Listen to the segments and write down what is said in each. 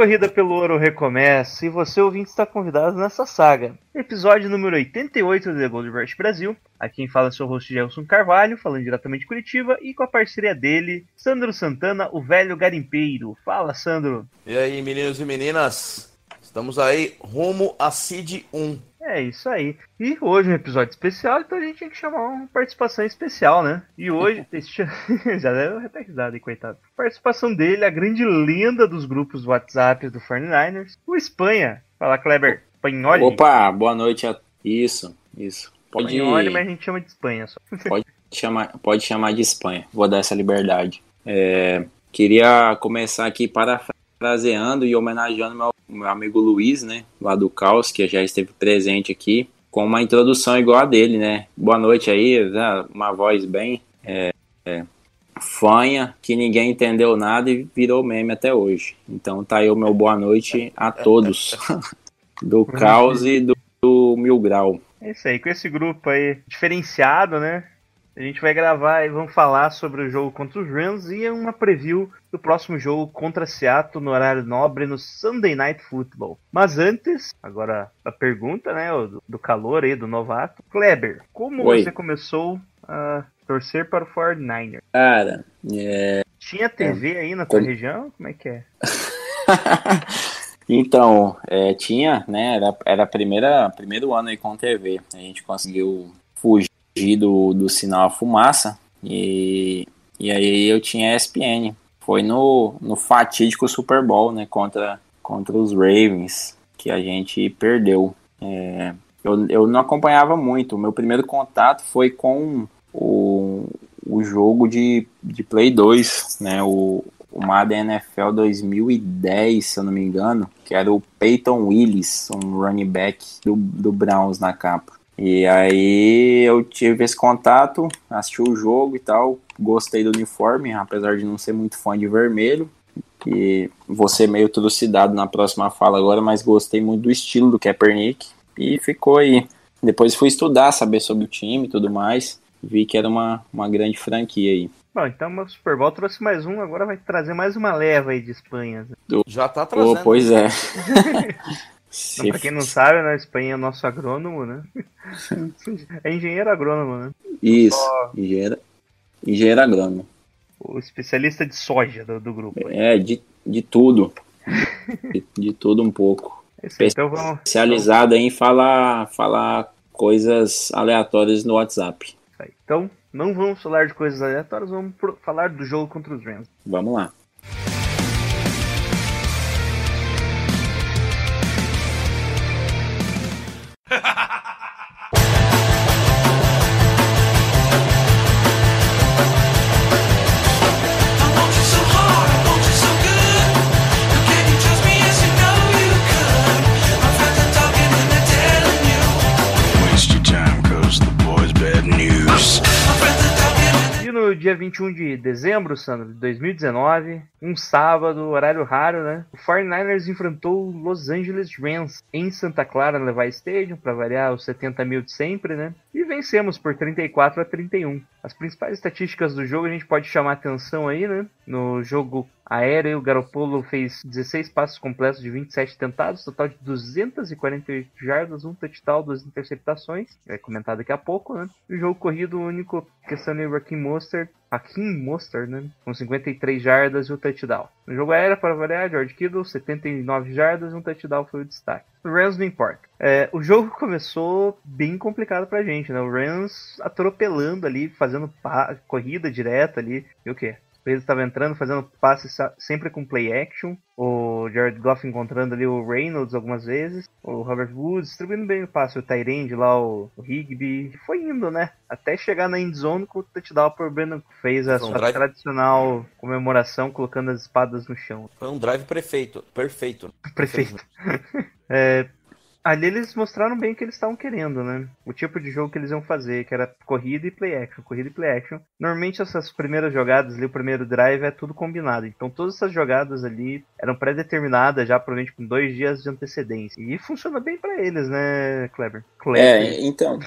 Corrida pelo ouro recomeça, e você ouvinte está convidado nessa saga. Episódio número 88 do The Gold Rush Brasil. Aqui quem fala é seu host Gelson Carvalho, falando diretamente de Curitiba, e com a parceria dele, Sandro Santana, o velho garimpeiro. Fala, Sandro. E aí, meninos e meninas? Estamos aí rumo a Seed 1. É isso aí. E hoje é um episódio especial, então a gente tinha que chamar uma participação especial, né? E hoje, já deu até risada coitado. Participação dele, a grande lenda dos grupos WhatsApp do 49ers, o Espanha. Fala, Kleber. Panholi. Opa, boa noite a isso, isso. Pode, Panholi, mas a gente chama de Espanha só. pode, chamar, pode chamar de Espanha. Vou dar essa liberdade. É, queria começar aqui parafraseando e homenageando meu, meu amigo Luiz, né, lá do Caos, que já esteve presente aqui, com uma introdução igual a dele, né? Boa noite aí, né, uma voz bem é, é, fanha, que ninguém entendeu nada e virou meme até hoje. Então tá aí o meu boa noite a todos do Caos e do, do Mil Grau. É isso aí, com esse grupo aí diferenciado, né? A gente vai gravar e vamos falar sobre o jogo contra os Rams e uma preview do próximo jogo contra Seattle no horário nobre no Sunday Night Football. Mas antes, agora a pergunta, né, do, do calor aí, do novato. Kleber, como Oi. você começou a torcer para o 49ers? Cara, é, Tinha TV aí na tua Como- região? Como é que é? então, é, tinha, né? Era, era a primeira, primeiro ano aí com TV. A gente conseguiu fugir do, do sinal a fumaça e, e aí eu tinha ESPN. Foi no, no fatídico Super Bowl, né? Contra, contra os Ravens, que a gente perdeu. É, eu, eu não acompanhava muito. Meu primeiro contato foi com o, o jogo de, de Play 2, né? O, o Madden NFL 2010, se eu não me engano, que era o Peyton Willis, um running back do, do Browns na capa. E aí eu tive esse contato, assisti o jogo e tal, gostei do uniforme, apesar de não ser muito fã de vermelho, que vou ser meio trucidado na próxima fala agora, mas gostei muito do estilo do Kaepernick e ficou aí. Depois fui estudar, saber sobre o time e tudo mais, vi que era uma, uma grande franquia aí. Bom, então o Super Bowl trouxe mais um, agora vai trazer mais uma leva aí de Espanha. Já tá trazendo. pois é. Então, pra quem não sabe, né, a Espanha é nosso agrônomo, né? É engenheiro agrônomo, né? Isso, engenheiro, engenheiro agrônomo. O especialista de soja do, do grupo. É, de, de tudo. De, de tudo um pouco. É isso Então vamos. Especializado em falar, falar coisas aleatórias no WhatsApp. Então, não vamos falar de coisas aleatórias, vamos falar do jogo contra os Rams. Vamos lá. Dia 21 de dezembro, Sandro, de 2019, um sábado, horário raro, né? O 49ers enfrentou o Los Angeles Rams em Santa Clara, no Levi Stadium, para variar os 70 mil de sempre, né? E vencemos por 34 a 31. As principais estatísticas do jogo a gente pode chamar atenção aí, né? No jogo aéreo, o Garoppolo fez 16 passos completos de 27 tentados, total de 248 jardas, um touchdown, duas interceptações. Vai comentar daqui a pouco, né? O jogo corrido, único questão de Raheem Mostert, Hakim Mostert, né? Com 53 jardas e o touchdown. No jogo aéreo, para variar, George Kittle, 79 jardas e um touchdown foi o destaque. O Rams não importa. É, o jogo começou bem complicado pra gente, né? O Rams atropelando ali, fazendo corrida direta ali. E o quê? Eles estavam entrando, fazendo passe sa- sempre com play action. O Jared Goff encontrando ali o Reynolds algumas vezes. O Robert Woods distribuindo bem o passe. O Tyrande lá, o, o Higby. Foi indo, né? Até chegar na endzone com o touchdown por Brandon. Fez a um sua drive- tradicional comemoração colocando as espadas no chão. Foi um drive perfeito. Perfeito. Prefeito. É, ali eles mostraram bem o que eles estavam querendo, né? O tipo de jogo que eles iam fazer, que era corrida e play action, corrida e play action. Normalmente essas primeiras jogadas ali, o primeiro drive é tudo combinado. Então todas essas jogadas ali eram pré-determinadas já, provavelmente com dois dias de antecedência. E funciona bem pra eles, né, Kleber? Kleber. É, então,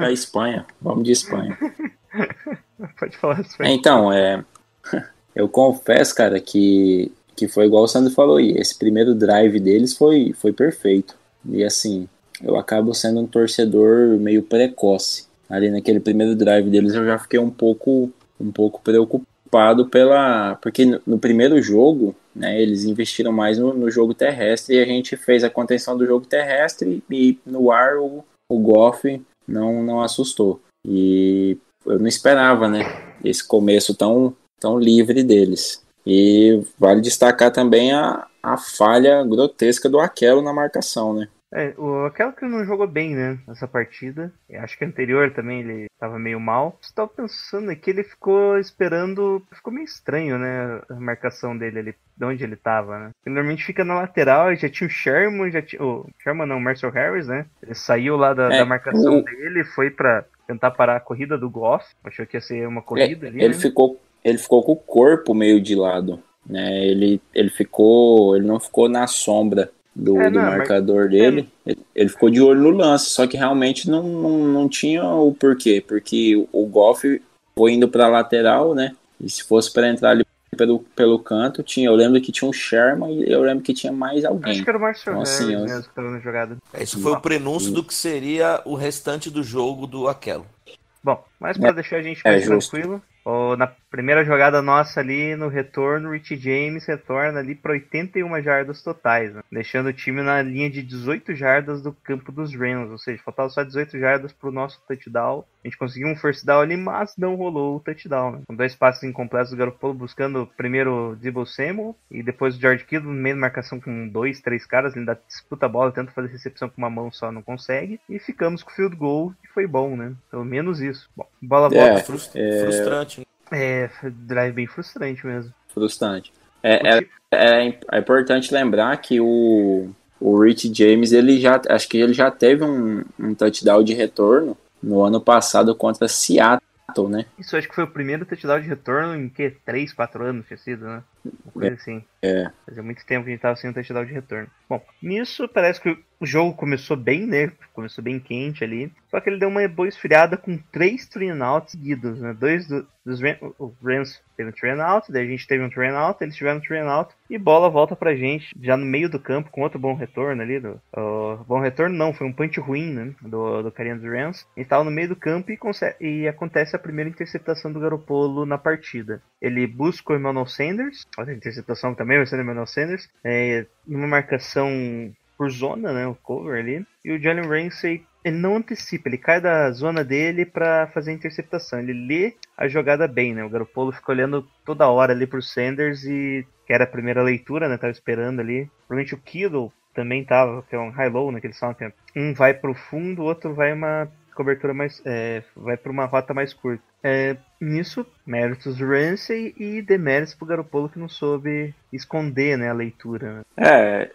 a Espanha, vamos de Espanha. Pode falar isso É, então, é, eu confesso, cara, que, que foi igual o Sandro falou aí. Esse primeiro drive deles foi, foi perfeito. E assim, eu acabo sendo um torcedor meio precoce. Ali naquele primeiro drive deles eu já fiquei um pouco, um pouco preocupado pela. Porque no, no primeiro jogo, né, eles investiram mais no, no jogo terrestre e a gente fez a contenção do jogo terrestre e no ar o, o Goff não, não assustou. E eu não esperava, né? Esse começo tão, tão livre deles. E vale destacar também a, a falha grotesca do Aquelo na marcação, né? É, o, aquela que não jogou bem, né, nessa partida. Eu acho que anterior também ele tava meio mal. Você tava pensando que ele ficou esperando. Ficou meio estranho, né? A marcação dele ali, de onde ele tava, né? Ele normalmente fica na lateral, já tinha o Sherman, já tinha. O Sherman não, o Marcel Harris, né? Ele saiu lá da, É, da marcação o- dele, foi pra tentar parar a corrida do Goff. Achou que ia ser uma corrida ali. ele né? ficou ele ficou com o corpo meio de lado, né? Ele, ele ficou ele não ficou na sombra do, É, do não, mas- marcador dele. Ele, ele ficou de olho no lance, só que realmente não, não, não tinha o porquê, porque o Goff foi indo para lateral, né? E se fosse para entrar ali pelo, pelo canto, tinha, eu lembro que tinha um Sherman e eu lembro que tinha mais alguém. Acho que era o Marcel Então, assim, eu- mesmo jogada. É, Isso foi o prenúncio do que seria o restante do jogo do Aquelo. Bom, mas pra deixar a gente É, mais justo. tranquilo, na primeira jogada nossa ali no retorno, o Rich James retorna ali para 81 jardas totais, né? deixando o time na linha de 18 jardas do campo dos Rams, ou seja, faltava só 18 jardas pro nosso touchdown. A gente conseguiu um first down ali, mas não rolou o touchdown, né? Com dois passes incompletos do Garoppolo buscando primeiro o Debo Samuel e depois o George Kittle no meio da marcação com dois, três caras, ele ainda disputa a bola, tenta fazer recepção com uma mão só, não consegue. E ficamos com o field goal e foi bom, né? Pelo menos isso. Bom, bola É, é- Frustrante. né? É, foi drive bem frustrante mesmo. frustrante. É, é, é, é importante lembrar que o, o Rich James, ele já, acho que ele já teve um, um touchdown de retorno no ano passado contra Seattle, né? Isso acho que foi o primeiro touchdown de retorno em que? 3, 4 anos tinha sido, né? Coisa assim. É. Fazia muito tempo que a gente tava sem um touchdown de retorno. Bom, nisso parece que o jogo começou bem, né? Começou bem quente ali. Só que ele deu uma boa esfriada com três three and outs seguidos, né? Dois do- dos Ram- o Rams teve um three and out, daí a gente teve um three and out, eles tiveram um three and out e bola volta pra gente já no meio do campo com outro bom retorno ali. Do, o bom retorno não, foi um punch ruim, né? Do, do carinha dos Rams. Ele tava no meio do campo e, e acontece a primeira interceptação do Garopolo na partida. Ele busca o Emmanuel Sanders, outra interceptação também vai ser do Emmanuel Sanders, é, numa marcação por zona, né, o cover ali, e o Jalen Ramsey ele não antecipa, ele cai da zona dele pra fazer a interceptação, ele lê a jogada bem, né, o Garoppolo fica olhando toda hora ali pro Sanders e que era a primeira leitura, né, tava esperando ali, provavelmente o Kittle também tava, que é um high-low, né, que eles falam que é- um vai pro fundo, o outro vai uma cobertura mais, é, vai para uma rota mais curta. É, nisso, méritos Ramsey e deméritos pro Garoppolo que não soube esconder, né, a leitura. né. É,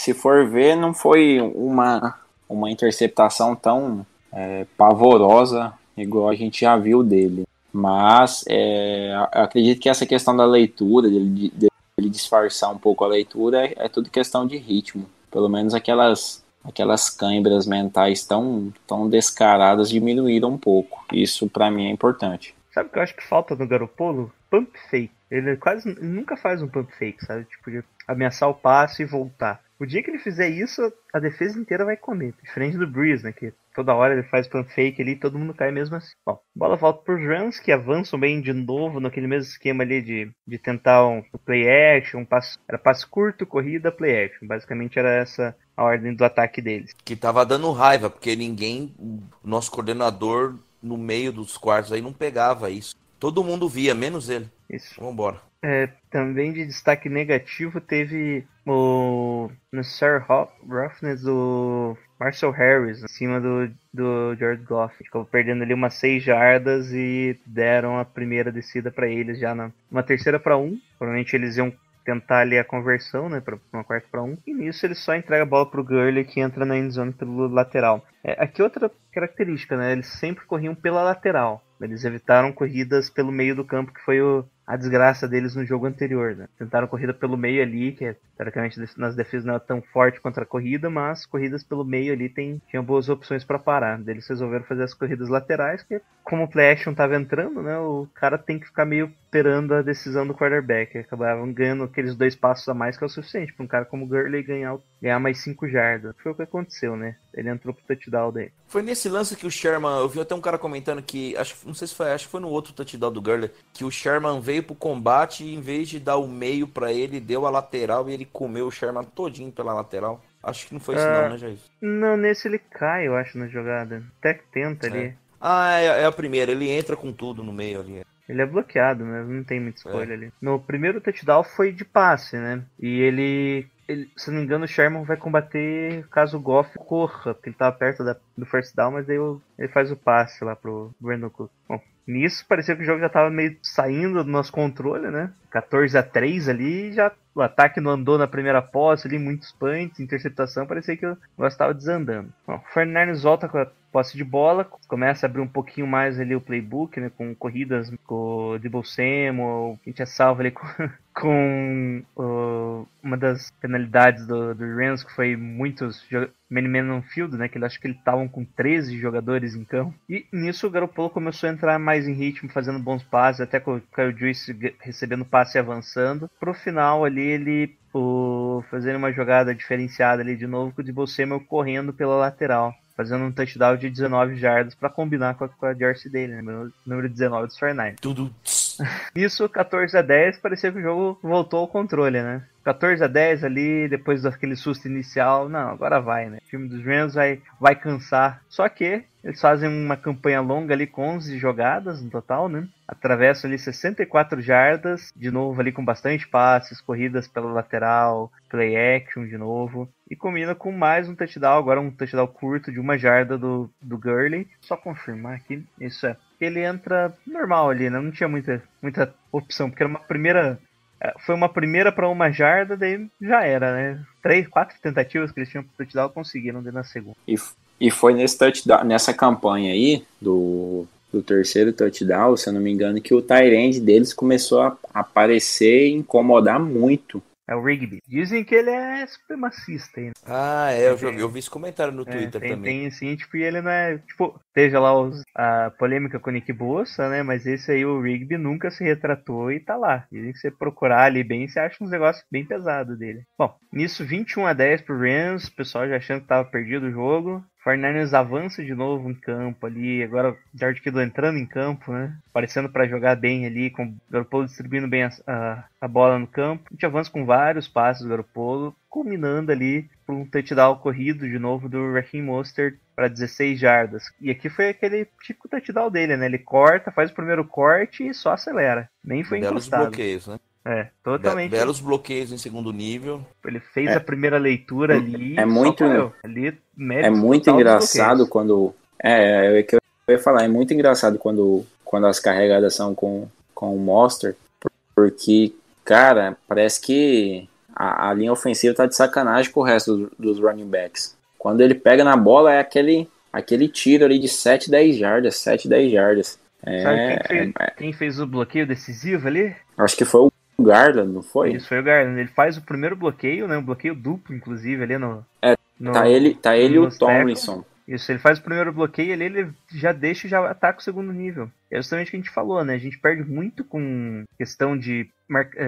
se for ver, não foi uma, uma interceptação tão é, pavorosa igual a gente já viu dele. Mas é, acredito que essa questão da leitura, dele, dele disfarçar um pouco a leitura, é, é tudo questão de ritmo. Pelo menos aquelas, aquelas câimbras mentais tão, tão descaradas diminuíram um pouco. Isso pra mim é importante. Sabe o que eu acho que falta no Garoppolo? Pump fake. Ele quase ele nunca faz um pump fake, sabe? Tipo, ameaçar o passe e voltar. O dia que ele fizer isso, a defesa inteira vai comer. Diferente do Breeze, né? Que toda hora ele faz pump fake ali e todo mundo cai mesmo assim. Bom, bola volta pros Rams, que avançam bem de novo naquele mesmo esquema ali de, de tentar um play action, um passe, era passe curto, corrida, play action. Basicamente era essa a ordem do ataque deles. Que tava dando raiva, porque ninguém, nosso coordenador, no meio dos quartos aí, não pegava isso. Todo mundo via, menos ele. Isso. Vambora. É, também de destaque negativo teve o Necessary Roughness do Marcel Harris em cima do, do George Goff. Ficou perdendo ali umas 6 jardas e deram a primeira descida para eles já na uma terceira para um. Provavelmente eles iam tentar ali a conversão, né, para uma quarta para um. E nisso ele só entrega a bola pro Gurley que entra na endzone pelo lateral. É, aqui outra característica, né? Eles sempre corriam pela lateral. Eles evitaram corridas pelo meio do campo, que foi o, a desgraça deles no jogo anterior. Né? Tentaram corrida pelo meio ali, que teoricamente nas defesas não é tão forte contra a corrida, mas corridas pelo meio ali tem, tinham boas opções para parar. Eles resolveram fazer as corridas laterais, que como o play tava entrando, né, o cara tem que ficar meio esperando a decisão do quarterback. Acabavam ganhando aqueles dois passos a mais que é o suficiente para um cara como Gurley ganhar, ganhar mais 5 jardas. Foi o que aconteceu, né? Ele entrou pro touchdown daí. Foi nesse lance que o Sherman, eu vi até um cara comentando que, acho, não sei se foi, acho que foi no outro touchdown do Gurley, que o Sherman veio pro combate e em vez de dar o meio pra ele, deu a lateral e ele comeu o Sherman todinho pela lateral. Acho que não foi isso Ah. não, né, Jair? Não, nesse ele cai, eu acho, na jogada. Até que tenta ali. Ah, é, é a primeira, ele entra com tudo no meio ali. Ele é bloqueado mesmo, não tem muita escolha ali. No primeiro touchdown foi de passe, né? E ele, ele- se não me engano, o Sherman vai combater caso o Goff corra, porque ele tava perto da- do first down, mas aí o- ele faz o passe lá pro Brandon Cook. Bom, nisso parecia que o jogo já tava meio saindo do nosso controle, né? 14 a 3 ali, já o ataque não andou na primeira posse ali, muitos punts, interceptação, parecia que o negócio tava desandando. Bom, o Fernandes volta com a posse de bola, começa a abrir um pouquinho mais ali o playbook, né, com corridas com o Debo Samuel, a gente é salvo ali com, com o- uma das penalidades do, do Rams, que foi muitos jo- man man on field, né, que ele acho que eles estavam com 13 jogadores em campo. E nisso o Garoppolo começou a entrar mais em ritmo, fazendo bons passes, até com o Kyle Juice recebendo passe e avançando. Pro final ali ele o, fazendo uma jogada diferenciada ali de novo com o Debo Samuel correndo pela lateral. Fazendo um touchdown de 19 jardas para combinar com a, com a jersey dele, né? número- Número 19 dos 49. Tudo. Isso, 14 a 10, parecia que o jogo voltou ao controle, né? 14 a 10 ali, depois daquele susto inicial, não, agora vai, né? O time dos Rams vai, vai cansar. Só que eles fazem uma campanha longa ali com 11 jogadas no total, né? Atravessam ali 64 jardas, de novo ali com bastante passes, corridas pela lateral, play action de novo. E combina com mais um touchdown, agora um touchdown curto de uma jarda do, do Gurley. Só confirmar aqui, isso é. Ele entra normal ali, né? Não tinha muita, muita opção, porque era uma primeira Foi uma primeira para uma jarda, daí já era, né? Três, quatro tentativas que eles tinham pro touchdown conseguiram na segunda. E, e foi nesse touchdown, nessa campanha aí do, do terceiro touchdown, se eu não me engano, que o Tyrande deles começou a aparecer e incomodar muito. É o Rigby. Dizem que ele é supremacista ainda. Ah, é, eu, já vi, eu vi esse comentário no É, Twitter tem, também. tem assim, tipo, e ele não é. Tipo, teve lá os- a polêmica com o Nick Bossa, né? Mas esse aí, o Rigby, nunca se retratou e tá lá. Dizem que você procurar ali bem, você acha uns negócios bem pesados dele. Bom, nisso 21 a 10 pro Rams, o pessoal já achando que tava perdido o jogo. Fernandes avança de novo em campo ali, agora o George Kittle entrando em campo, né? Aparecendo para jogar bem ali, com o Garoppolo distribuindo bem a, a, a bola no campo. A gente avança com vários passes do Garoppolo, culminando ali por um touchdown corrido de novo do Raheem Mostert para 16 jardas. E aqui foi aquele típico touchdown dele, né? Ele corta, faz o primeiro corte e só acelera. Nem foi Belos encostado. bloqueios, né? É, Be- totalmente. Belos bloqueios em segundo nível. Ele fez a primeira leitura ali. É muito-. Ali, É muito engraçado quando. É, é o que eu ia falar, é muito engraçado quando, quando as carregadas são com, com o Monster, porque, cara, parece que a, a linha ofensiva tá de sacanagem com o resto dos, dos running backs. Quando ele pega na bola, é aquele, aquele tiro ali de 7, 10 jardas, 7, 10 jardas. É, Sabe quem fez, é- quem fez o bloqueio decisivo ali? acho que foi o Garland, não foi? Isso foi o Garland. Ele faz o primeiro bloqueio, né? Um bloqueio duplo, inclusive, ali no. É, no- Tá ele, tá ele e o. Tomlinson. Isso, ele faz o primeiro bloqueio ali, ele já deixa e já ataca o segundo nível. É justamente o que a gente falou, né? A gente perde muito com questão de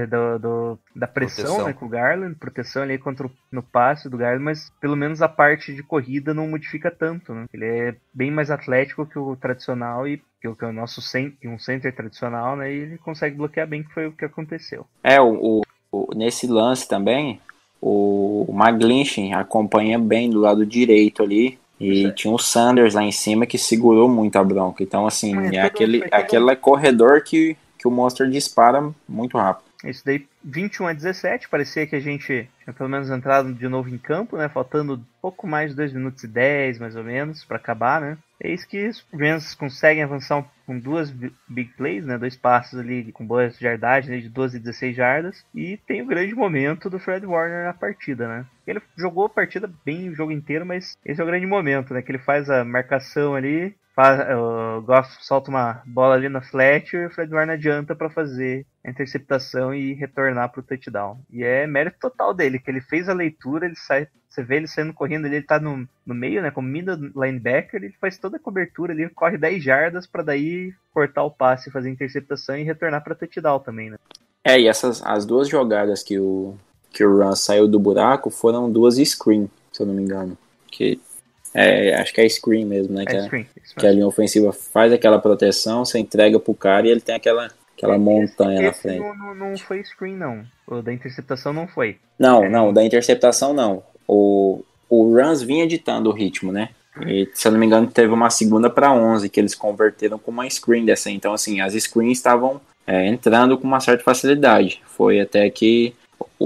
do, do- da pressão, Proteção. né, com o Garland, proteção ali contra o, no passe do Garland, mas pelo menos a parte de corrida não modifica tanto, né? Ele é bem mais atlético que o tradicional e que o, que o nosso um center tradicional, né? E ele consegue bloquear bem, que foi o que aconteceu. É, o, o- o- nesse lance também, o McGlinchey acompanha bem do lado direito ali. E tinha o Sanders lá em cima que segurou muito a bronca. Então, assim, é todo- aquele, aquele corredor que, que o Monster dispara muito rápido. Isso daí, 21 a 17, parecia que a gente tinha pelo menos entrado de novo em campo, né? Faltando pouco mais de 2 minutos e 10, mais ou menos, para acabar, né? Eis que os Rams conseguem avançar com duas bi- big plays, né? Dois passos ali com boa jardagem, né? de 12 e 16 jardas. E tem o grande momento do Fred Warner na partida, né? Ele jogou a partida bem o jogo inteiro, mas esse é o grande momento, né? Que ele faz a marcação ali, faz, o Goff solta uma bola ali na flat e o Fred Warner adianta para fazer a interceptação e retornar pro touchdown. E é mérito total dele, que ele fez a leitura, ele sai, você vê ele saindo correndo ele tá no, no meio, né, como middle linebacker, ele faz toda a cobertura ali, corre 10 jardas para daí cortar o passe, fazer interceptação e retornar para touchdown também, né? É, e essas as duas jogadas que o que o Run saiu do buraco foram duas screen, se eu não me engano. Que é, acho que é screen mesmo, né? Que, É a- screen, que a linha ofensiva faz aquela proteção, você entrega pro cara e ele tem aquela aquela montanha na Esse frente. não, não, não foi screen, não. O da interceptação não foi. Não, não, da interceptação não. O, o Rams vinha ditando o ritmo, né? E, se eu não me engano, teve uma segunda para 11 que eles converteram com uma screen dessa. Então, assim, as screens estavam é, entrando com uma certa facilidade. Foi até que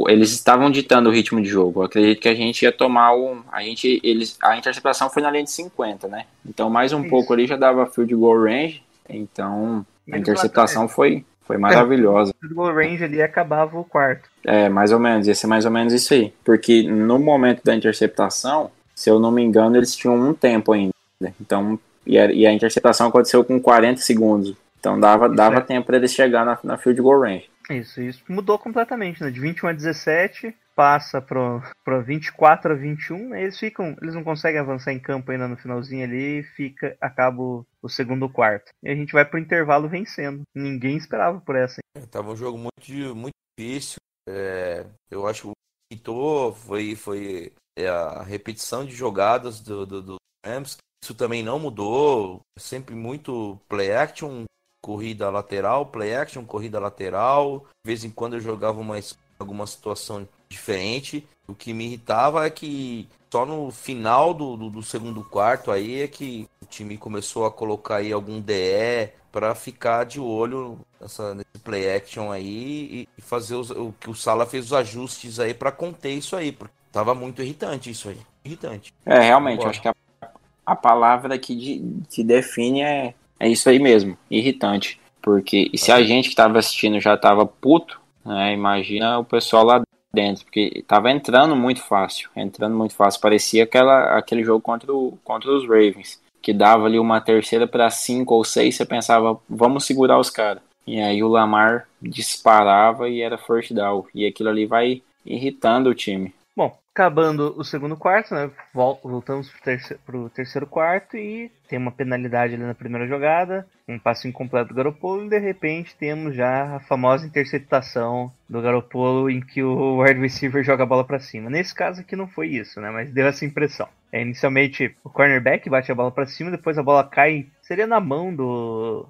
eles estavam ditando o ritmo de jogo. Eu acredito que a gente ia tomar o. A, gente, eles, a interceptação foi na linha de 50, né? Então, mais um Isso. pouco ali já dava field goal range. Então, a interceptação foi, foi maravilhosa. O goal range ali acabava o quarto. É, mais ou menos, ia ser mais ou menos isso aí. Porque no momento da interceptação, se eu não me engano, eles tinham um tempo ainda. Então, e a, e a interceptação aconteceu com 40 segundos. Então dava, Isso dava é. tempo para eles chegar na, na field goal range. Isso, isso mudou completamente, né? De 21 a 17, passa pro, pro 24 a 21, né? eles ficam, eles não conseguem avançar em campo ainda no finalzinho ali, fica, acaba o, segundo quarto. E a gente vai pro intervalo vencendo. Ninguém esperava por essa. É, Tava um jogo muito, muito difícil. É, eu acho que o irritou foi, foi é, a repetição de jogadas do, do, do Rams. Isso também não mudou. Sempre muito play action, corrida lateral, play action, corrida lateral. De vez em quando eu jogava uma, alguma situação diferente. O que me irritava é que só no final do, do, do segundo quarto aí é que o time começou a colocar aí algum DE para ficar de olho nessa, nesse play action aí e, fazer os- o que o Sala fez os ajustes aí para conter isso aí, porque tava muito irritante isso aí. Irritante. É, realmente, acho que a, a palavra que, de, que define é, é isso aí mesmo, irritante. Porque e se a gente que estava assistindo já estava puto, né, imagina o pessoal lá dentro, porque tava entrando muito fácil, entrando muito fácil. Parecia aquela, aquele jogo contra, o, contra os Ravens, que dava ali uma terceira para cinco ou seis, você pensava, vamos segurar os caras. E aí o Lamar disparava e era first down. E aquilo ali vai irritando o time. Bom, acabando o segundo quarto, né? vol- Voltamos pro terceiro, pro terceiro quarto e tem uma penalidade ali na primeira jogada, um passe incompleto do Garopolo e de repente temos já a famosa interceptação do Garopolo em que o wide receiver joga a bola pra cima. Nesse caso aqui não foi isso, né? Mas deu essa impressão. É, inicialmente o cornerback bate a bola pra cima, depois a bola cai, seria na mão do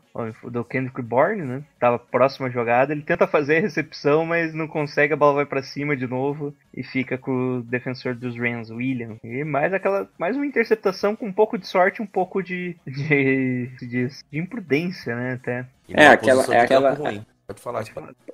do Kendrick Bourne, né? Tava próximo à jogada, ele tenta fazer a recepção, mas não consegue, a bola vai pra cima de novo e fica com o defensor dos Rams, William. E mais aquela, mais uma interceptação com um pouco de sorte, um pouco de de, de, de imprudência, né, até. É, aquela- é aquela- ruim. Pode falar,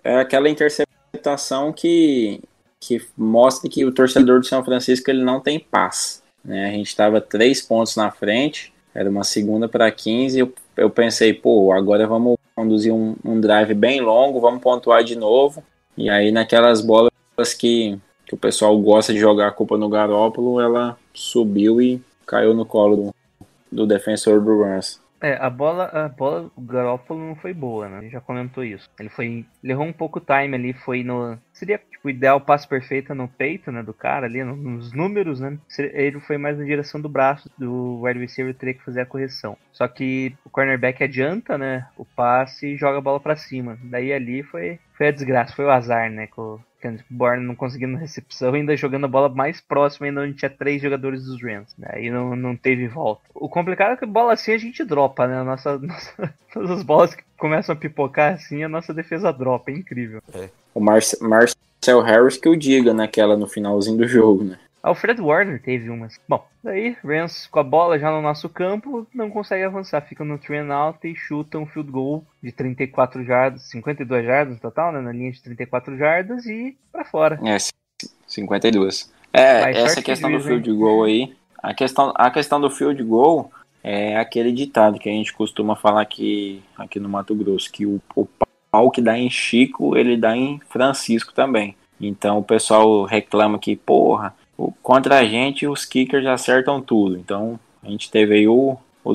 é aquela interceptação que, que mostra que o torcedor do São Francisco ele não tem paz. Né? A gente estava três pontos na frente, era uma segunda para 15. Eu, eu pensei, pô, agora vamos conduzir um, um drive bem longo, vamos pontuar de novo. E aí, naquelas bolas que, que o pessoal gosta de jogar a culpa no Garópolo, ela subiu e caiu no colo do, do defensor do Rams. É, a bola, a bola Garoppolo não foi boa, né? A gente já comentou isso. Ele foi, ele errou um pouco o time ali, foi no, seria tipo o ideal passe perfeito no peito, né, do cara ali, no- nos números, né? Ele foi mais na direção do braço do wide receiver teria que fazer a correção. Só que o cornerback adianta, né, o passe e joga a bola pra cima. Daí ali foi, foi a desgraça, foi o azar, né, com o Kendrick Bourne não conseguindo recepção, ainda jogando a bola mais próxima, ainda onde tinha três jogadores dos Rams. Aí não, não teve volta. O complicado é que bola assim a gente dropa, né? Nossa, nossa- todas as bolas que começam a pipocar assim, a nossa defesa dropa. É incrível. O Marce- Marcel Harris que o diga naquela no finalzinho do jogo, né? Ah, o Fred Warner teve umas. Bom, daí Rams com a bola já no nosso campo, não consegue avançar. Fica no three and out e chuta um field goal de 34 jardas, 52 jardas no total, né? Na linha de 34 jardas e pra fora. É, c- 52. É, Mais essa questão que do field goal aí, a questão, a questão do field goal é aquele ditado que a gente costuma falar aqui, aqui no Mato Grosso, que o, o pau que dá em Chico, ele dá em Francisco também. Então o pessoal reclama que, porra, contra a gente os kickers acertam tudo. Então a gente teve aí o, o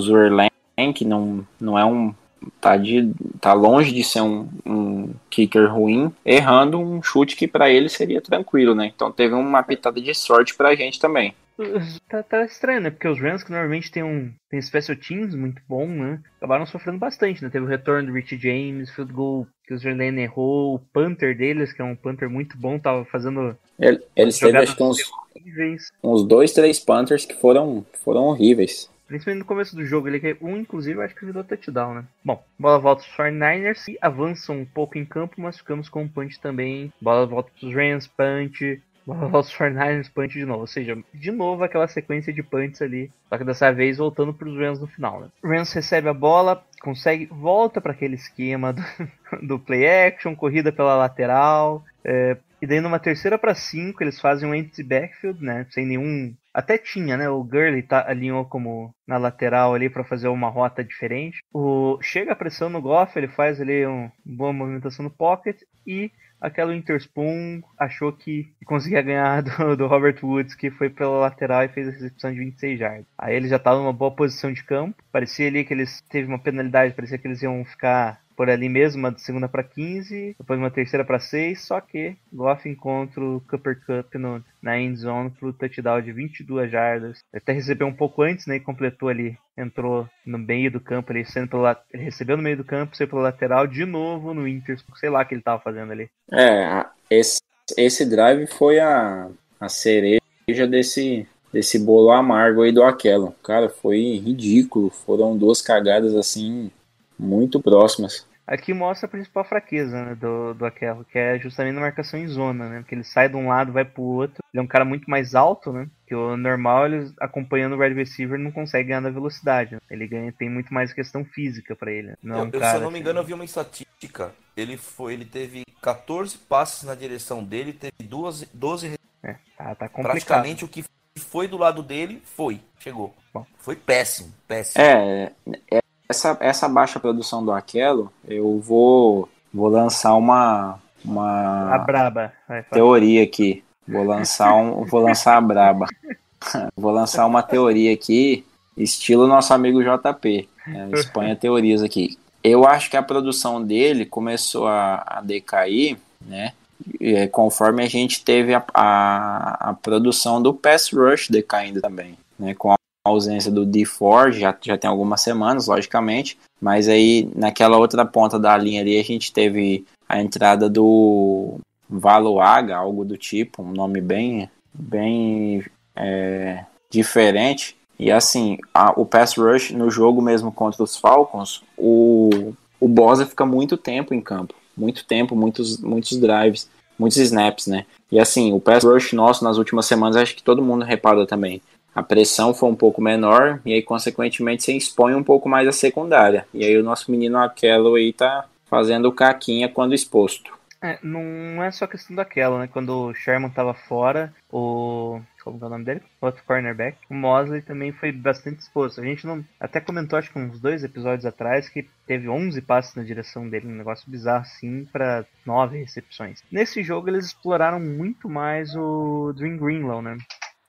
que não, não é um. Tá, de, tá longe de ser um, um kicker ruim, errando um chute que pra ele seria tranquilo, né? Então teve uma pitada de sorte pra gente também. Tá, tá estranho, né? Porque os Rams, que normalmente tem um tem special teams muito bom, né? Acabaram sofrendo bastante, né? Teve o retorno do Rich James, field goal que o Zerlane errou, o punter deles, que é um punter muito bom, tava fazendo Ele- Eles teve acho que uns, horríveis. uns dois, três Panthers que foram, foram horríveis. Principalmente no começo do jogo, ele que um, inclusive, acho que virou touchdown, né? Bom, bola volta pros 49ers e avançam um pouco em campo, mas ficamos com um punch também. Bola volta pros Rams, punch. Bola volta pros 49ers, punch de novo. Ou seja, de novo aquela sequência de punts ali. Só que dessa vez voltando pros Rams no final, né? Rams recebe a bola, consegue, volta para aquele esquema do, do play action, corrida pela lateral. é, e daí numa terceira para cinco eles fazem um empty backfield, né? Sem nenhum. Até tinha, né? O Gurley tá, alinhou como na lateral ali para fazer uma rota diferente. O chega a pressão no Goff, ele faz ali uma boa movimentação no pocket e aquela Interspoon achou que conseguia ganhar do, do Robert Woods, que foi pela lateral e fez a recepção de 26 jardas. Aí ele já tava numa boa posição de campo. Parecia ali que eles teve uma penalidade, parecia que eles iam ficar por ali mesmo, uma de segunda para 15, depois uma terceira para 6, só que Goff encontra o Cooper Cup no, na end zone pro touchdown de 22 jardas. Ele até recebeu um pouco antes, né, e completou ali, entrou no meio do campo, ele, sendo pelo, ele recebeu no meio do campo, saiu pelo lateral, de novo no Inter, sei lá o que ele tava fazendo ali. É, esse, esse drive foi a, a cereja desse, desse bolo amargo aí do Aquelo. Cara, foi ridículo. Foram duas cagadas assim, muito próximas. Aqui mostra a principal fraqueza né, do, do Akello, que é justamente na marcação em zona, né? Porque ele sai de um lado vai pro outro. Ele é um cara muito mais alto, né? Que o normal, ele acompanhando o wide receiver não consegue ganhar na velocidade. né? Ele ganha, tem muito mais questão física pra ele. né? Não é Eu- um eu, se cara eu não me assim- engano, eu vi uma estatística. Ele foi, ele teve 14 passes na direção dele, teve duas, 12 É, tá, tá complicado. praticamente o que foi do lado dele foi, chegou. Bom. Foi péssimo, péssimo. É, é, essa, essa baixa produção do Aquelo, eu vou, vou lançar uma, A uma braba. Vai, teoria aqui. Vou lançar, um, vou lançar a braba. vou lançar uma teoria aqui, estilo nosso amigo JP. né, Exponha teorias aqui. Eu acho que a produção dele começou a, a decair, né? e, é, conforme a gente teve a, a, a produção do pass rush decaindo também, né? Com a ausência do D4, já, já tem algumas semanas, logicamente, mas aí naquela outra ponta da linha ali a gente teve a entrada do Valuaga, algo do tipo, um nome bem, bem é, diferente. E assim, a- o pass rush no jogo mesmo contra os Falcons, o, o Bosa fica muito tempo em campo. Muito tempo, muitos, muitos drives, muitos snaps, né? E assim, o pass rush nosso nas últimas semanas, acho que todo mundo reparou também. A pressão foi um pouco menor e aí, consequentemente, você expõe um pouco mais a secundária. E aí o nosso menino Aquelo aí tá fazendo caquinha quando exposto. É, não é só questão daquela, né? Quando o Sherman tava fora, o. Como é o nome dele? Outro cornerback. O Mosley também foi bastante exposto. A gente não. Até comentou, acho que uns dois episódios atrás, que teve 11 passes na direção dele. Um negócio bizarro assim, para 9 recepções. Nesse jogo, eles exploraram muito mais o Dream Greenlaw, né?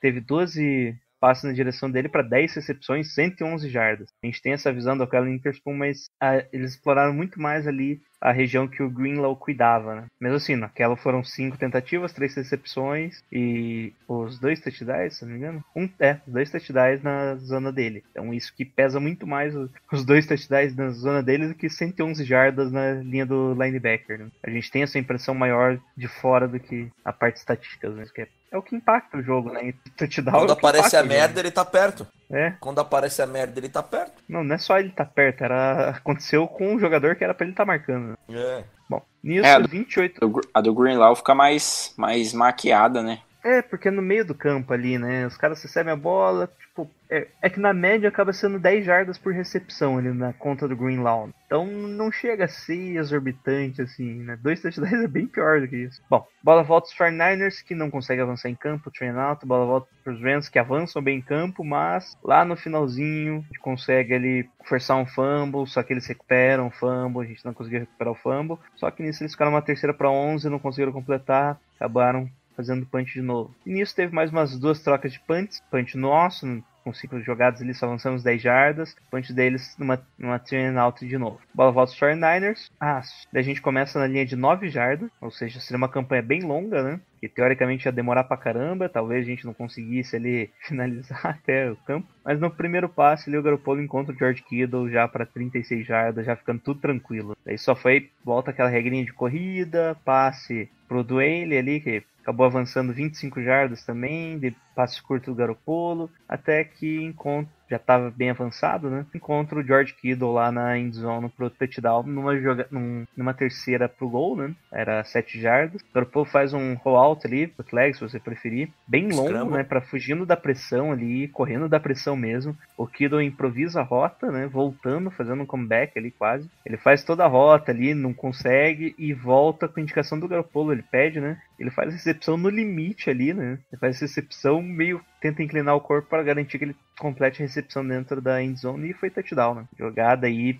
Teve 12 passes na direção dele para 10 recepções, 111 jardas. A gente tem essa visão do Kellen Interspoon, mas ah, eles exploraram muito mais ali a região que o Greenlaw cuidava, né? Mesmo assim, naquela foram cinco tentativas, três recepções e os dois touchdowns, se não me engano. Um, é, os dois touchdowns na zona dele. Então isso que pesa muito mais os dois touchdowns na zona dele do que 111 jardas na linha do linebacker. Né? A gente tem essa impressão maior de fora do que a parte estatística, né? Que é, é o que impacta o jogo, né? Touchdown é Quando o que aparece a merda, ele tá perto. É, Quando aparece a merda, ele tá perto. não, não é só ele tá perto, era aconteceu com um jogador que era pra ele estar marcando. né? É. Bom, nisso É, a do- 28 Do Gr- A do Greenlaw fica mais, mais maquiada, né? É, porque é no meio do campo ali, né? Os caras recebem a bola, tipo, é, é que na média acaba sendo 10 jardas por recepção ali na conta do Greenlaw. Então não chega a ser exorbitante assim, né? Dois touchdowns é bem pior do que isso. Bom, bola volta para os 49ers que não conseguem avançar em campo, train out, bola volta para os Rams que avançam bem em campo, mas lá no finalzinho a gente consegue ali forçar um fumble, só que eles recuperam o fumble, a gente não conseguiu recuperar o fumble. Só que nisso eles ficaram uma terceira para 11, não conseguiram completar, acabaram fazendo punch de novo. E nisso teve mais umas duas trocas de punts, punch nosso, com cinco jogadas ali, só avançamos 10 jardas, punch deles numa, numa turn out de novo. Bola volta aos 49ers, ah, daí a gente começa na linha de 9 jardas, ou seja, seria uma campanha bem longa, né? Que teoricamente ia demorar pra caramba, talvez a gente não conseguisse ali finalizar até o campo. Mas no primeiro passe ali o Garoppolo encontra o George Kittle já para 36 jardas, já ficando tudo tranquilo. Daí só foi, volta aquela regrinha de corrida, passe pro Dwayne ali, que acabou avançando 25 jardas também, de passe curto do Garopolo, até que encontra, já estava bem avançado, né? Encontra o George Kittle lá na endzone pro touchdown, numa, joga, num, numa terceira pro gol, né? Era 7 jardas. O Garopolo faz um rollout ali, bootleg, se você preferir, bem longo, né? Para fugindo da pressão ali, correndo da pressão mesmo. O Kittle improvisa a rota, né? Voltando, fazendo um comeback ali quase. Ele faz toda a rota ali, não consegue e volta com a indicação do Garopolo. Ele pede, né? Ele faz a recepção no limite ali, né? Ele faz a recepção meio tenta inclinar o corpo para garantir que ele complete a recepção dentro da end zone e foi touchdown, né? Jogada aí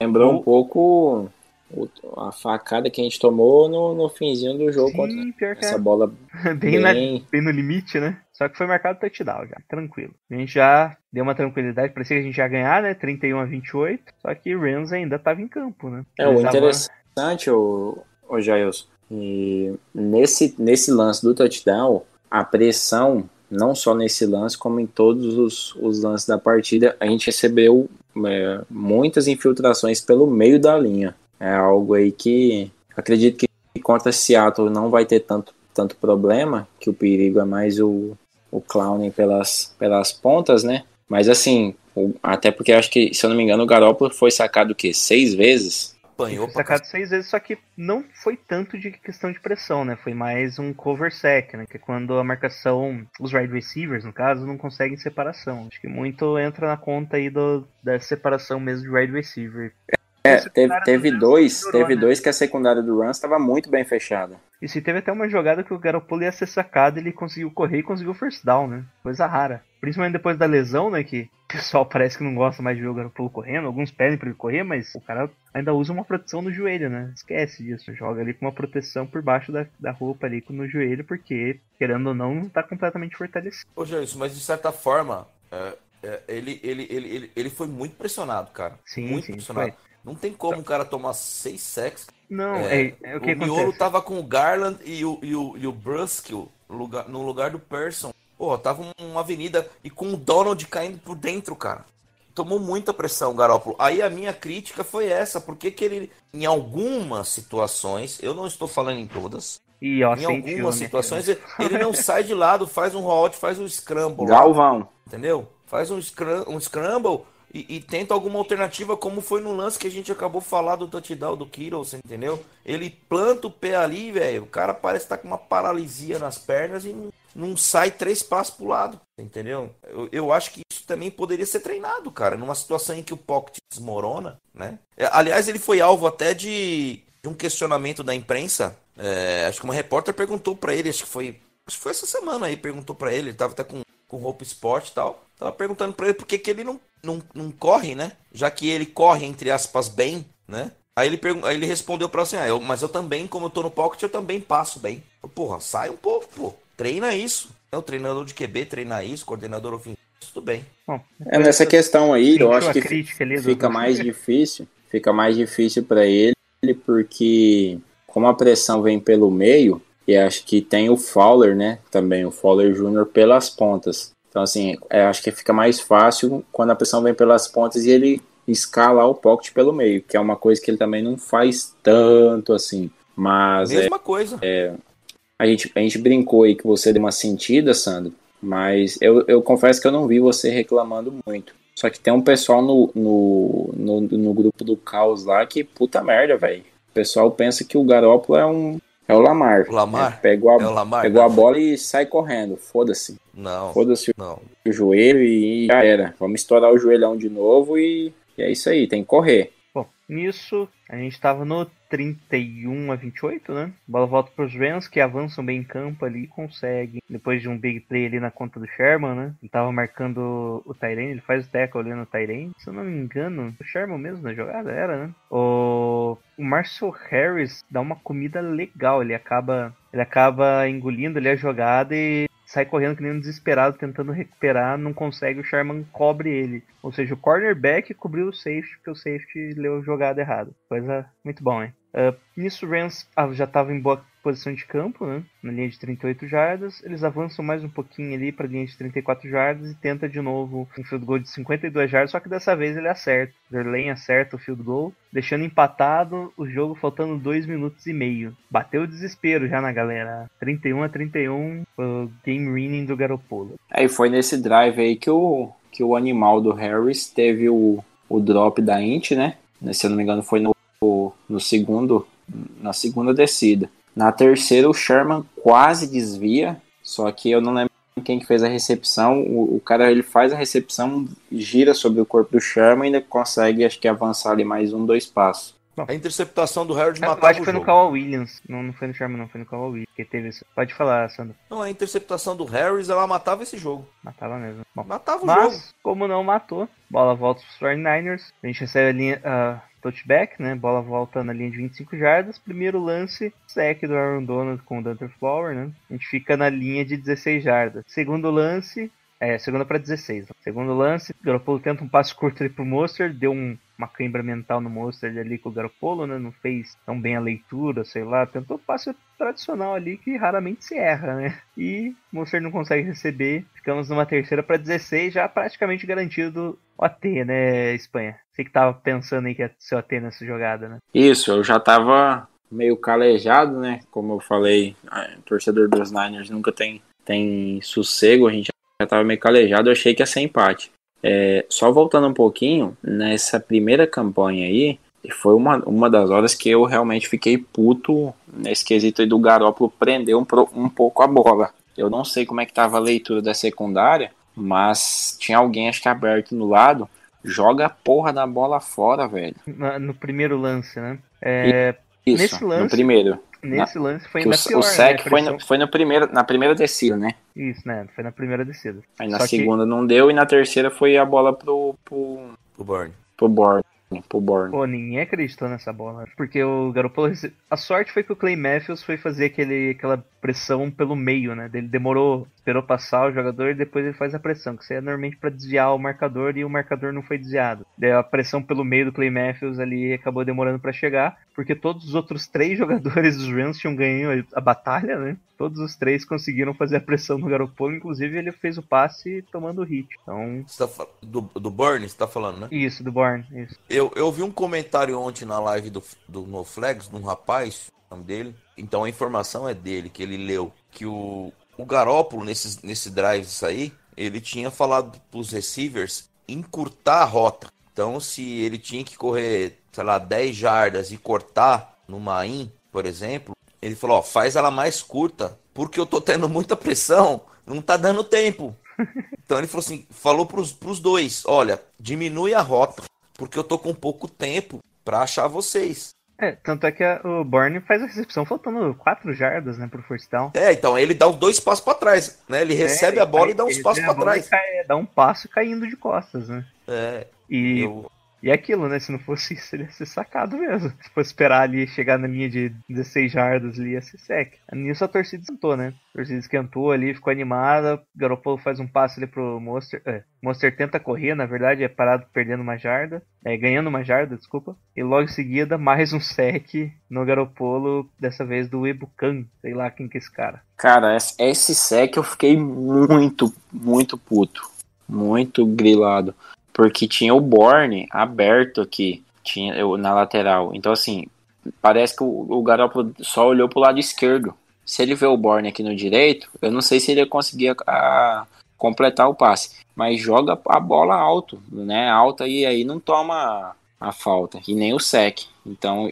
Lembrou O- um pouco a facada que a gente tomou no, no finzinho do jogo contra Sim, pior que essa é. bola bem, na- bem... bem no limite, né? Só que foi marcado touchdown já, tranquilo. A gente já deu uma tranquilidade, parecia que a gente ia ganhar, né? 31 a 28. Só que Rams ainda tava em campo, né? É, o Eles interessante, o, o Jailson, e nesse, nesse lance do touchdown, a pressão, não só nesse lance, como em todos os, os lances da partida, a gente recebeu é, muitas infiltrações pelo meio da linha. É algo aí que acredito que contra Seattle não vai ter tanto, tanto problema, que o perigo é mais o, o clowning pelas, pelas pontas, né? Mas assim, até porque acho que, se eu não me engano, o Garoppolo foi sacado o quê? Seis vezes? Apanhou sacado seis vezes, só que não foi tanto de questão de pressão, né? Foi mais um cover sec, né? Que é quando a marcação, os wide receivers, no caso, não conseguem separação. Acho que muito entra na conta aí do, da separação mesmo de wide receiver. É, teve, teve do dois, teve né? dois que a secundária do Rams estava muito bem fechada. E se teve até uma jogada que o Garoppolo ia ser sacado, ele conseguiu correr e conseguiu first down, né? Coisa rara. Principalmente depois da lesão, né? Que o pessoal parece que não gosta mais de ver o Garoppolo correndo. Alguns pedem pra ele correr, mas o cara ainda usa uma proteção no joelho, né? Esquece disso. Joga ali com uma proteção por baixo da, da roupa ali no joelho, porque, querendo ou não, não tá completamente fortalecido. Ô, Jailson, mas de certa forma, é, é, ele, ele, ele, ele, ele foi muito pressionado, cara. Sim, muito sim, pressionado. foi. Não tem como o cara tomar seis sacks. Não, É, é, é o que o Miolo tava com o Garland e o, e o, e o Bruskill no lugar, do Person. Pô, tava um- uma avenida e com o Donald caindo por dentro, cara. Tomou muita pressão, Garópolo. Aí a minha crítica foi essa, porque que ele, em algumas situações, eu não estou falando em todas, E ó, em sentiu, algumas né? situações, ele, ele não sai de lado, faz um rollout, faz um scramble. Galvão. entendeu? Faz um, scrum, um scramble e, e tenta alguma alternativa, como foi no lance que a gente acabou de falar do touchdown do Kittle, você entendeu? Ele planta o pé ali, velho, o cara parece estar com uma paralisia nas pernas e não, não sai três passos pro lado, entendeu? Eu, eu acho que isso também poderia ser treinado, cara, numa situação em que o pocket desmorona, né? É, Aliás, ele foi alvo até de, de um questionamento da imprensa, é, acho que uma repórter perguntou pra ele, acho que foi Acho que foi essa semana aí, perguntou pra ele, ele tava até com, com roupa esporte e tal. Tava perguntando pra ele por que, que ele não, não, não corre, né? Já que ele corre, entre aspas, bem, né? Aí ele, pergun- aí ele respondeu pra ela assim, ah, eu, mas eu também, como eu tô no pocket, eu também passo bem. Eu, Porra, sai um pouco, pô. Treina isso. É o treinador de QB treinar isso, coordenador ofensivo, tudo bem. Bom, É nessa questão aí, eu acho que crítica fica do- mais difícil, fica mais difícil para ele, porque como a pressão vem pelo meio, e acho que tem o Fowler, né? Também o Fowler Jr. pelas pontas. Então assim, é, acho que fica mais fácil quando a pressão vem pelas pontas e ele escala o pocket pelo meio, que é uma coisa que ele também não faz tanto assim. Mas é, Mesma coisa. a gente, a gente brincou aí que você deu uma sentida, Sandro, mas eu, eu confesso que eu não vi você reclamando muito. Só que tem um pessoal no, no, no, no grupo do caos lá que puta merda, velho. O pessoal pensa que o Garópolo é um, É o Lamar. O Lamar? É, pegou a, É o Lamar? pegou a bola e sai correndo. Foda-se. Não. Foda-se Não. o joelho e já era. Vamos estourar o joelhão de novo e, e é isso aí, tem que correr. Bom, nisso a gente tava no 31 a 28, né? Bola volta pros Rams, que avançam bem em campo ali e conseguem, depois de um big play ali na conta do Sherman, né? Ele tava marcando o Tyrene, ele faz o tackle ali no Tyrene. Se eu não me engano, o Sherman mesmo na jogada era, né? O, o Marcel Harris dá uma comida legal, ele acaba, ele acaba engolindo ali a jogada e sai correndo que nem um desesperado, tentando recuperar, não consegue, o Sherman cobre ele. Ou seja, o cornerback cobriu o safety, porque o safety leu a jogada errada. Coisa muito bom, hein? Uh, nisso, o Rams ah, já estava em boa posição de campo, né? Na linha de 38 jardas. Eles avançam mais um pouquinho ali para a linha de 34 jardas e tenta de novo um field goal de 52 jardas, só que dessa vez ele acerta. Verlaine acerta o field goal, deixando empatado o jogo faltando 2 minutos e meio. Bateu o desespero já na galera. 31 a 31, o game winning do Garoppolo. Aí foi nesse drive aí que o, que o animal do Harris teve o, o drop da int, né? Se eu não me engano, foi no, no segundo, na segunda descida. Na terceira, o Sherman quase desvia, só que eu não lembro quem que fez a recepção. O, o cara ele faz a recepção, gira sobre o corpo do Sherman e ainda consegue, acho que, avançar ali mais um, dois passos. A interceptação do Harold Eu matava acho que foi no jogo. Kawhi Williams. Não, não foi no Sherman, não. Foi no Kawhi Williams que teve isso. Pode falar, Sandro. Não, a interceptação do Harris, ela matava esse jogo. Matava mesmo. Bom, Matava o jogo. mas, como não matou, bola volta para os 49ers. A gente recebe a linha ah, touchback, né? Bola volta na linha de 25 jardas. Primeiro lance, sec do Aaron Donald com o Dunter Flower, né? A gente fica na linha de 16 jardas. Segundo lance, é, segunda para 16. Segundo lance, Garoppolo tenta um passe curto ali pro Monster, deu um, uma cãibra mental no Monster ali com o Garoppolo, né? Não fez tão bem a leitura, sei lá. Tentou passe tradicional ali que raramente se erra, né? E o Monster não consegue receber. Ficamos numa terceira para 16, já praticamente garantido o AT, né, Espanha? Você que tava pensando aí que ia ser o AT nessa jogada, né? Isso, eu já tava meio calejado, né? Como eu falei, torcedor dos Niners nunca tem, tem sossego, a gente já tava meio calejado, eu achei que ia ser empate. É, só voltando um pouquinho, nessa primeira campanha aí, foi uma, uma das horas que eu realmente fiquei puto nesse quesito aí do Garópolo prender um, um pouco a bola. Eu não sei como é que tava a leitura da secundária, mas tinha alguém, acho que aberto no lado, joga a porra da bola fora, velho. No primeiro lance, né? É, Isso, Nesse no lance, primeiro. Nesse lance foi Que o, ainda pior, o sec né? Foi, no, foi no primeiro, na primeira descida, né? Isso, né? Foi na primeira descida. Aí na Só que- segunda não deu e na terceira foi a bola pro, pro, O Burn. pro Borne. Pro Borne. Pô, ninguém acreditou nessa bola. Porque o Garoppolo. rece- A sorte foi que o Clay Matthews foi fazer aquele, aquela pressão pelo meio, né? Ele demorou, esperou passar o jogador e depois ele faz a pressão. Que isso aí é normalmente pra desviar o marcador e o marcador não foi desviado. Daí a pressão pelo meio do Clay Matthews ali acabou demorando pra chegar. Porque todos os outros três jogadores dos Rams tinham ganho a, batalha, né? Todos os três conseguiram fazer a pressão no Garoppolo. Inclusive ele fez o passe tomando hit. Então. Você tá fal- do, do Burn, você tá falando, né? Isso, do Born. Isso. Eu, eu vi um comentário ontem na live do, do No Flags, de um rapaz, o nome dele. Então a informação é dele, que ele leu que o, o Garópolo, nesses, nesse drives aí, ele tinha falado pros receivers encurtar a rota. Então se ele tinha que correr, sei lá, 10 jardas e cortar numa in, por exemplo, ele falou, ó, faz ela mais curta, porque eu tô tendo muita pressão, não tá dando tempo. Então ele falou assim, falou pros, pros dois, olha, diminui a rota, porque eu tô com pouco tempo pra achar vocês. É, tanto é que a- o Borne faz a recepção faltando 4 jardas, né, pro first down. É, então ele dá dois passos pra trás, né? Ele recebe É, a bola e ele dá uns cai- passos ele pra a bola trás. e cai- dá um passo caindo de costas, né? É, E, eu, e é aquilo, né? Se não fosse isso, ele ia ser sacado mesmo. Se fosse esperar ali chegar na linha de 16 jardas ali, ia ser sec. Nisso a torcida esquentou, né? A torcida esquentou ali, ficou animada. Garoppolo faz um passe ali pro Monster. É, Monster tenta correr, na verdade, é parado perdendo uma jarda. É, ganhando uma jarda, desculpa. E logo em seguida, mais um sec no Garoppolo, dessa vez do Ebukan. Sei lá quem que é esse cara. Cara, esse sec eu fiquei muito, muito puto. Muito grilado. Porque tinha o Borne aberto aqui. Tinha eu, na lateral. Então, assim, parece que o, o Garoppolo só olhou pro lado esquerdo. Se ele vê o Borne aqui no direito, eu não sei se ele ia conseguir a- a- completar o passe. Mas joga a bola alto, né? Alta e aí não toma a falta. E nem o sec. Então,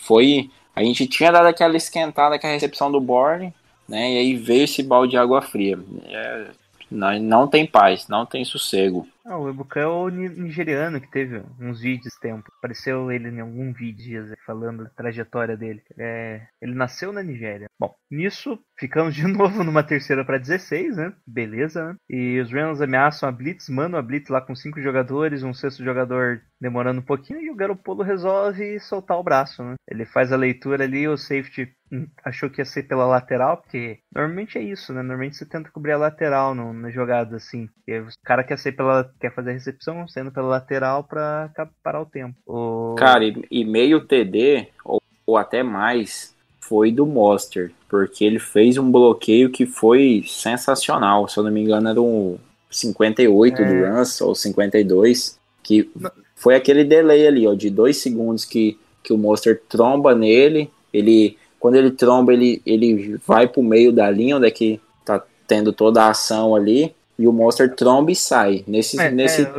foi A gente tinha dado aquela esquentada com a recepção do Borne, né? E aí veio esse balde de água fria. É, não, não tem paz, não tem sossego. Ah, o Ebuka é o ni- nigeriano que teve uns vídeos tempo. Apareceu ele em algum vídeo falando da trajetória dele. É, ele nasceu na Nigéria. Bom, nisso, ficamos de novo numa terceira para 16, né? Beleza, né? E os Rams ameaçam a Blitz, mandam a Blitz lá com cinco jogadores, um sexto jogador demorando um pouquinho, e o Garoppolo resolve soltar o braço, né? Ele faz a leitura ali, o safety hum, achou que ia ser pela lateral, porque normalmente é isso, né? Normalmente você tenta cobrir a lateral no, na jogada, assim. O cara quer ser pela. Quer fazer a recepção sendo pela lateral pra ca- parar o tempo. O... Cara, e, e meio TD, ou, ou até mais, foi do Monster, porque ele fez um bloqueio que foi sensacional. Se eu não me engano, era um 58 do É. Rams, ou 52, que foi aquele delay ali, ó, de dois segundos que, que o Monster tromba nele, ele... Quando ele tromba, ele, ele vai pro meio da linha, onde é que tá tendo toda a ação ali, e o Monster tromba e sai. Nesse, É, nesse, é,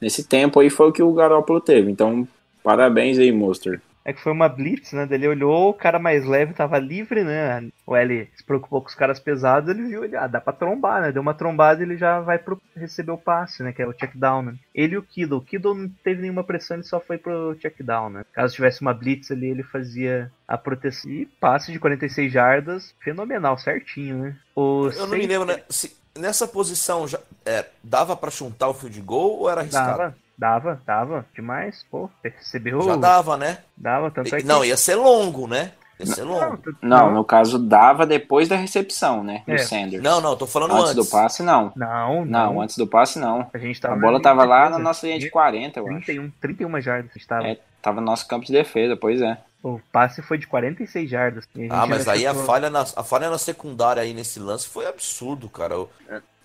nesse tempo aí foi o que o Garoppolo teve. Então, parabéns aí, Monster. É que foi uma blitz, né? Ele olhou, o cara mais leve tava livre, né? O L se preocupou com os caras pesados, ele viu, ele, ah, dá pra trombar, né? Deu uma trombada e ele já vai pro receber o passe, né? Que é o check down, né? Ele e o Kiddle. O Kiddle não teve nenhuma pressão, ele só foi pro check down, né? Caso tivesse uma blitz ali, ele fazia a proteção. E passe de 46 jardas, fenomenal, certinho, né? O Eu não me lembro, né? Se, nessa posição já é, dava pra chuntar o field goal ou era arriscado? Dava, dava, dava, demais, pô. Recebeu. Já dava, né? Dava, tanto é que. Não, ia ser longo, né? Ia ser longo. Não, no caso dava depois da recepção, né? Do É. Sanders. Não, não, tô falando antes, antes. do passe, não. Não, Não, antes do passe, não. A gente A tava bola na tava lá na nossa linha de 40, eu acho. 31, 31 jardas a gente tava. É, tava no nosso campo de defesa, pois é. O passe foi de 46 jardas. E a gente Ah, mas aí a chutou- falha, na, a falha na secundária aí nesse lance foi absurdo, cara. O-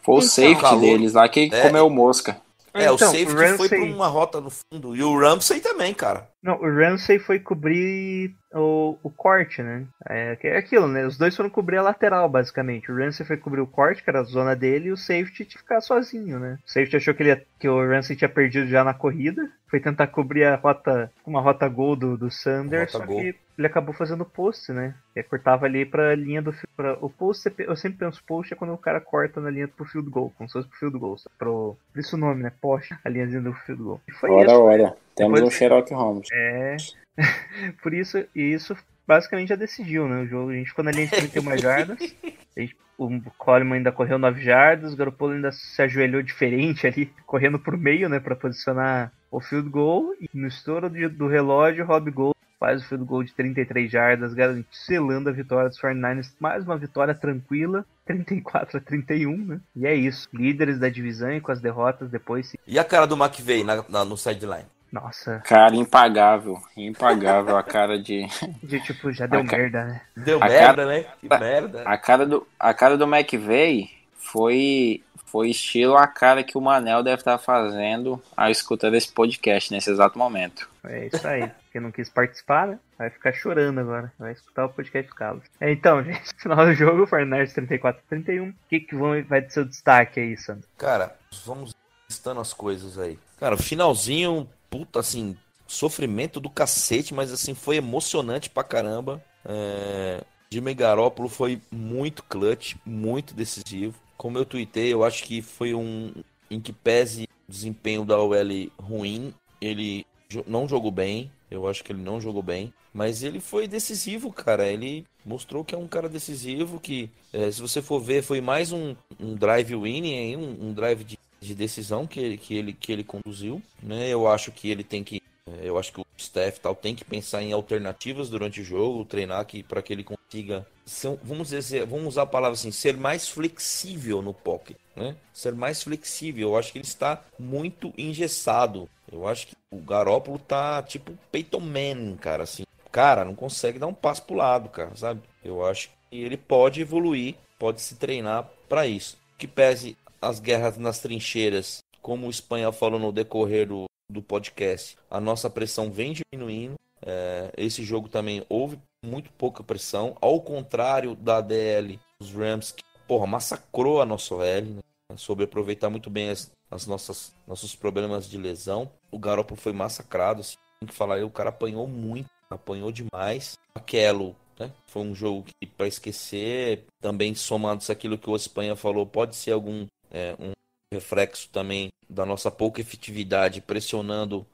Foi o Então, safety calor. deles lá que É. comeu mosca. É, o Então, safety o foi Ramsey- pra uma rota no fundo. E o Ramsey também, cara. Não, o Ramsey foi cobrir o, o corte, né? É, é aquilo, né? Os dois foram cobrir a lateral, basicamente. O Ramsey foi cobrir o corte, que era a zona dele, e o safety tinha que ficar sozinho, né? O safety achou que, ele que o Ramsey tinha perdido já na corrida. Foi tentar cobrir a rota, uma rota gol do, do Sanders, só que ele acabou fazendo post, né? E cortava ali pra linha do. Pra, o post, eu sempre penso post é quando o cara corta na linha pro field goal, como se fosse pro field goal. Pro, por isso o nome, né? Post, a linhazinha do field goal. E foi Ora, isso. ora. Temos Depois- um Sherlock Holmes. É. Por isso, e isso basicamente já decidiu, né? O jogo. A gente ficou na linha de 31 jardas. Gente- o Coleman ainda correu 9 jardas. O Garoppolo ainda se ajoelhou diferente ali, correndo por meio, né? Pra posicionar o field goal. E no estouro do, do relógio, o Rob Gold faz o field goal de 33 jardas, garantindo selando a vitória dos 49ers. Mais uma vitória tranquila. 34 a 31, né? E é isso. Líderes da divisão e com as derrotas depois. se- E a cara do McVeigh na, na- no sideline? Nossa, Cara, impagável. Impagável a cara de. de tipo, já deu A ca- merda, né? Deu A merda, né? Que merda. A cara do, a cara do McVeigh foi, foi estilo a cara que o Manel deve estar fazendo ao escutar esse podcast nesse exato momento. É isso aí. Quem não quis participar, né? Vai ficar chorando agora. Vai escutar o podcast do Carlos. É, então, gente, final do jogo, Fortnite 34 a 31. O que, que vão, vai ser seu destaque aí, Sandro? Cara, vamos listando as coisas aí. Cara, o finalzinho, puta, assim, sofrimento do cacete, mas assim, foi emocionante pra caramba. É... Jimmy Garoppolo foi muito clutch, muito decisivo. Como eu tuitei, eu acho que foi um em que pese desempenho da OL ruim, ele não jogou bem. Eu acho que ele não jogou bem. Mas ele foi decisivo, cara. Ele mostrou que é um cara decisivo. Que, eh, se você for ver, foi mais um, um drive winning, um, um drive de, de decisão que ele, que, ele, que ele conduziu. Né? Eu acho que ele tem que. eh, Eu acho que o staff tal tem que pensar em alternativas durante o jogo, treinar que para que ele consiga, ser- vamos dizer, vamos usar a palavra assim, ser mais flexível no pocket, né? Ser mais flexível. Eu acho que ele está muito engessado. Eu acho que o Garópolo tá tipo Peyton Manning, cara, assim. Cara, não consegue dar um passo pro lado, cara, sabe? Eu acho que ele pode evoluir, pode se treinar para isso. Que pese as guerras nas trincheiras, como o espanhol falou no decorrer do, do podcast, a nossa pressão vem diminuindo. É, esse jogo também houve muito pouca pressão, ao contrário da DL, os Rams, que, porra, massacrou a nossa OL, né? soube aproveitar muito bem as, as nossas nossos problemas de lesão. O Garoppolo foi massacrado, assim, tem que falar, o cara apanhou muito, apanhou demais. Aquelo, né? Foi um jogo que para esquecer, também somando aquilo que o Espanha falou, pode ser algum é, um reflexo também da nossa pouca efetividade pressionando o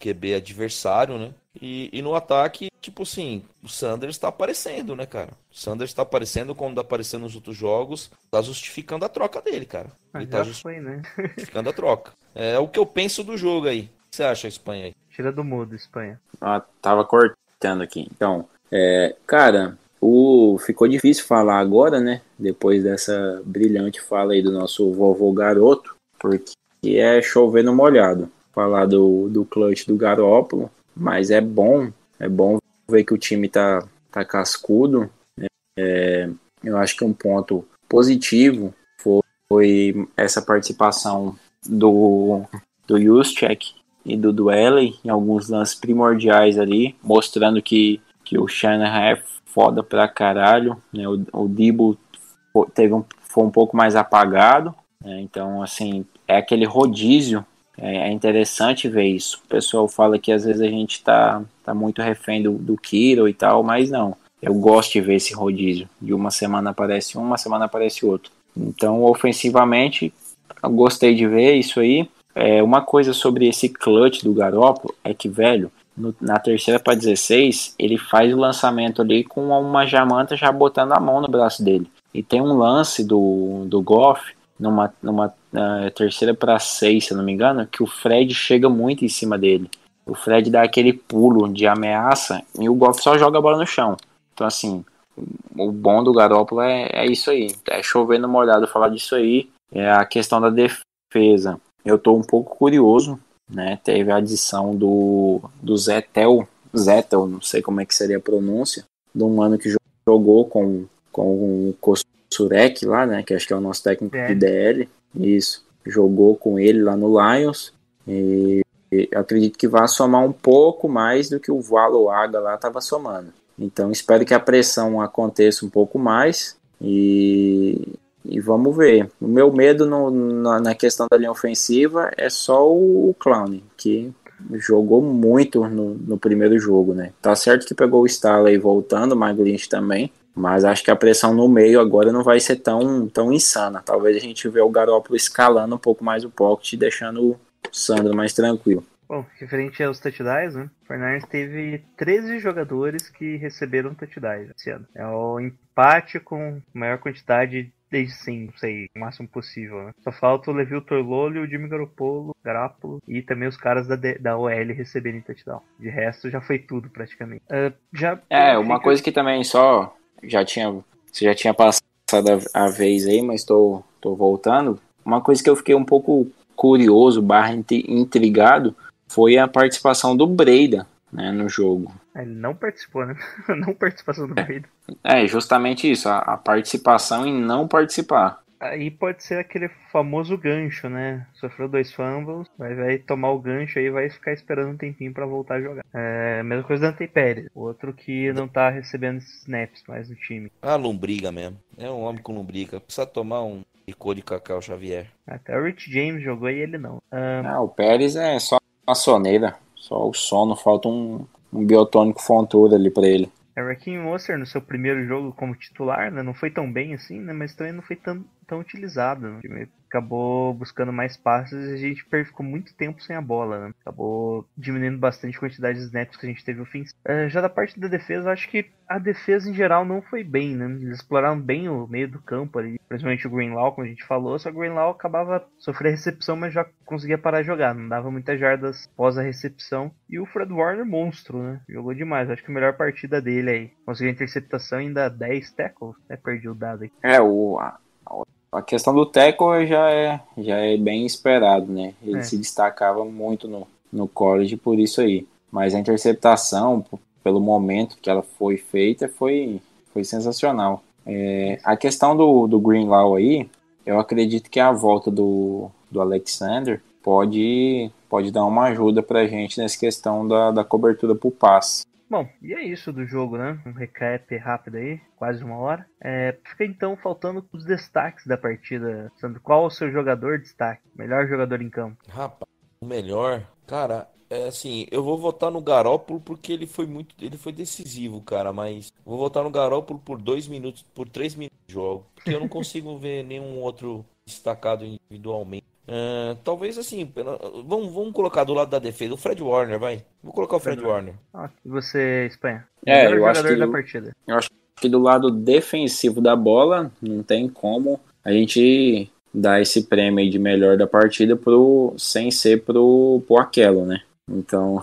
QB adversário, né? E, e no ataque, tipo assim, o Sanders tá aparecendo, né, cara? O Sanders tá aparecendo como tá aparecendo nos outros jogos, tá justificando a troca dele, cara. Ele Mas tá já foi, né? justificando a troca. É o que eu penso do jogo aí. O que você acha, Espanha aí? Tira do mudo, Espanha. Ah, tava cortando aqui. Então, é, cara, o ficou difícil falar agora, né? Depois dessa brilhante fala aí do nosso vovô garoto, porque é chover no molhado. Falar do, do clutch do Garópolo, mas é bom, é bom ver que o time tá, tá cascudo. né? É, eu acho que um ponto positivo foi, foi essa participação do, do Juszczyk e do Duelli em alguns lances primordiais ali, mostrando que, que o Shanahan é foda pra caralho, né? O, o Debo fo- teve um, foi um pouco mais apagado, né? então assim, é aquele rodízio, é, é interessante ver isso. O pessoal fala que às vezes a gente tá, tá muito refém do, do Kiro e tal, mas não. Eu gosto de ver esse rodízio. De uma semana aparece um, uma semana aparece outro. Então, ofensivamente, eu gostei de ver isso aí. É, uma coisa sobre esse clutch do Garoppolo é que, velho, no- na terceira para 16, ele faz o lançamento ali com uma jamanta já botando a mão no braço dele. E tem um lance do, do Goff, numa, numa terceira para 6, se eu não me engano, que o Fred chega muito em cima dele. O Fred dá aquele pulo de ameaça e o Goff só joga a bola no chão. Então, assim, o bom do Garoppolo é, é isso aí. É chover no molhado falar disso aí. É a questão da defesa. Eu tô um pouco curioso, né? Teve a adição do, do Zetel, Zetel, não sei como é que seria a pronúncia, de um mano que jo- jogou com, com o Kossurek lá, né? Que acho que é o nosso técnico de DL. Isso. Jogou com ele lá no Lions. E e acredito que vai somar um pouco mais do que o Valoaga lá estava somando. Então espero que a pressão aconteça um pouco mais e, e vamos ver. O meu medo no- na, na questão da linha ofensiva é só o Clown, que jogou muito no, no primeiro jogo, né? Tá certo que pegou o Staley voltando, o Maglint também, mas acho que a pressão no meio agora não vai ser tão, tão insana. Talvez a gente vê o Garoppolo escalando um pouco mais o pocket e deixando o Sandro mais tranquilo. Bom, referente aos touchdowns, né? O 49ers teve 13 jogadores que receberam touchdowns esse ano. É o empate com maior quantidade desde sim, não sei, o máximo possível, né? Só falta o Levil Torlolo e o Jimmy Garoppolo, Garoppolo e também os caras da, D- da OL receberem touchdown. De resto, já foi tudo praticamente. Ah, já É, uma fica- coisa que também só já tinha, você já tinha passado a, vez aí, mas tô, tô voltando. Uma coisa que eu fiquei um pouco curioso, barra intri- intrigado, foi a participação do Breida, né, no jogo. Ele não participou, né? não participação do Brady. É, justamente isso, a, a participação em não participar. Aí pode ser aquele famoso gancho, né? Sofreu dois fumbles, vai, vai tomar o gancho aí vai ficar esperando um tempinho pra voltar a jogar. É, mesma coisa do Ante Pérez, outro que não tá recebendo esses snaps mais no time. Ah, lombriga mesmo. É um homem com lombriga. Precisa tomar um licor de cacau Xavier. Até o Rich James jogou e ele não. Ah, Ah, o Pérez é só uma soneira, só o sono, falta um, um biotônico fontura ali pra ele. é, Raheem Mostert no seu primeiro jogo como titular, né? Não foi tão bem assim, né? Mas também não foi tão, tão utilizado. Né? Acabou buscando mais passes e a gente ficou muito tempo sem a bola, né? Acabou diminuindo bastante a quantidade de snaps que a gente teve ofensivo. É, já da parte da defesa, acho que a defesa em geral não foi bem, né? Eles exploraram bem o meio do campo ali, principalmente o Greenlaw, como a gente falou, só que o Greenlaw acabava sofrendo recepção, mas já conseguia parar de jogar, não dava muitas jardas após a recepção. E o Fred Warner, monstro, né? Jogou demais, acho que a melhor partida dele aí. Conseguiu a interceptação ainda 10 tackles, né? Perdi o dado aí. É, o, a questão do tackle já é, já é bem esperado, né? Ele É. se destacava muito no, no college por isso aí. Mas a interceptação, pelo momento que ela foi feita, foi, foi sensacional. É, a questão do, do Greenlaw aí, eu acredito que a volta do, do Alexander pode, pode dar uma ajuda pra gente nessa questão da, da cobertura pro passe. Bom, e é isso do jogo, né? Um recap rápido aí, quase uma hora. É, fica então faltando os destaques da partida. Sandro, qual o seu jogador de destaque? Melhor jogador em campo? Rapaz, o melhor. Cara, É assim, eu vou votar no Garópolo porque ele foi muito, ele foi decisivo, cara, mas vou votar no Garópolo por dois minutos, por três minutos de jogo, porque eu não consigo ver nenhum outro destacado individualmente. Ah, talvez assim, pela- vamos, vamos colocar do lado da defesa, o Fred Warner, vai. Vou colocar o Fred Warner. Ah, e você, Espanha? É, Melhor eu acho jogador que da eu- partida. que do lado defensivo da bola, não tem como a gente dar esse prêmio aí de melhor da partida pro, sem ser pro, pro Aquelo, né? Então,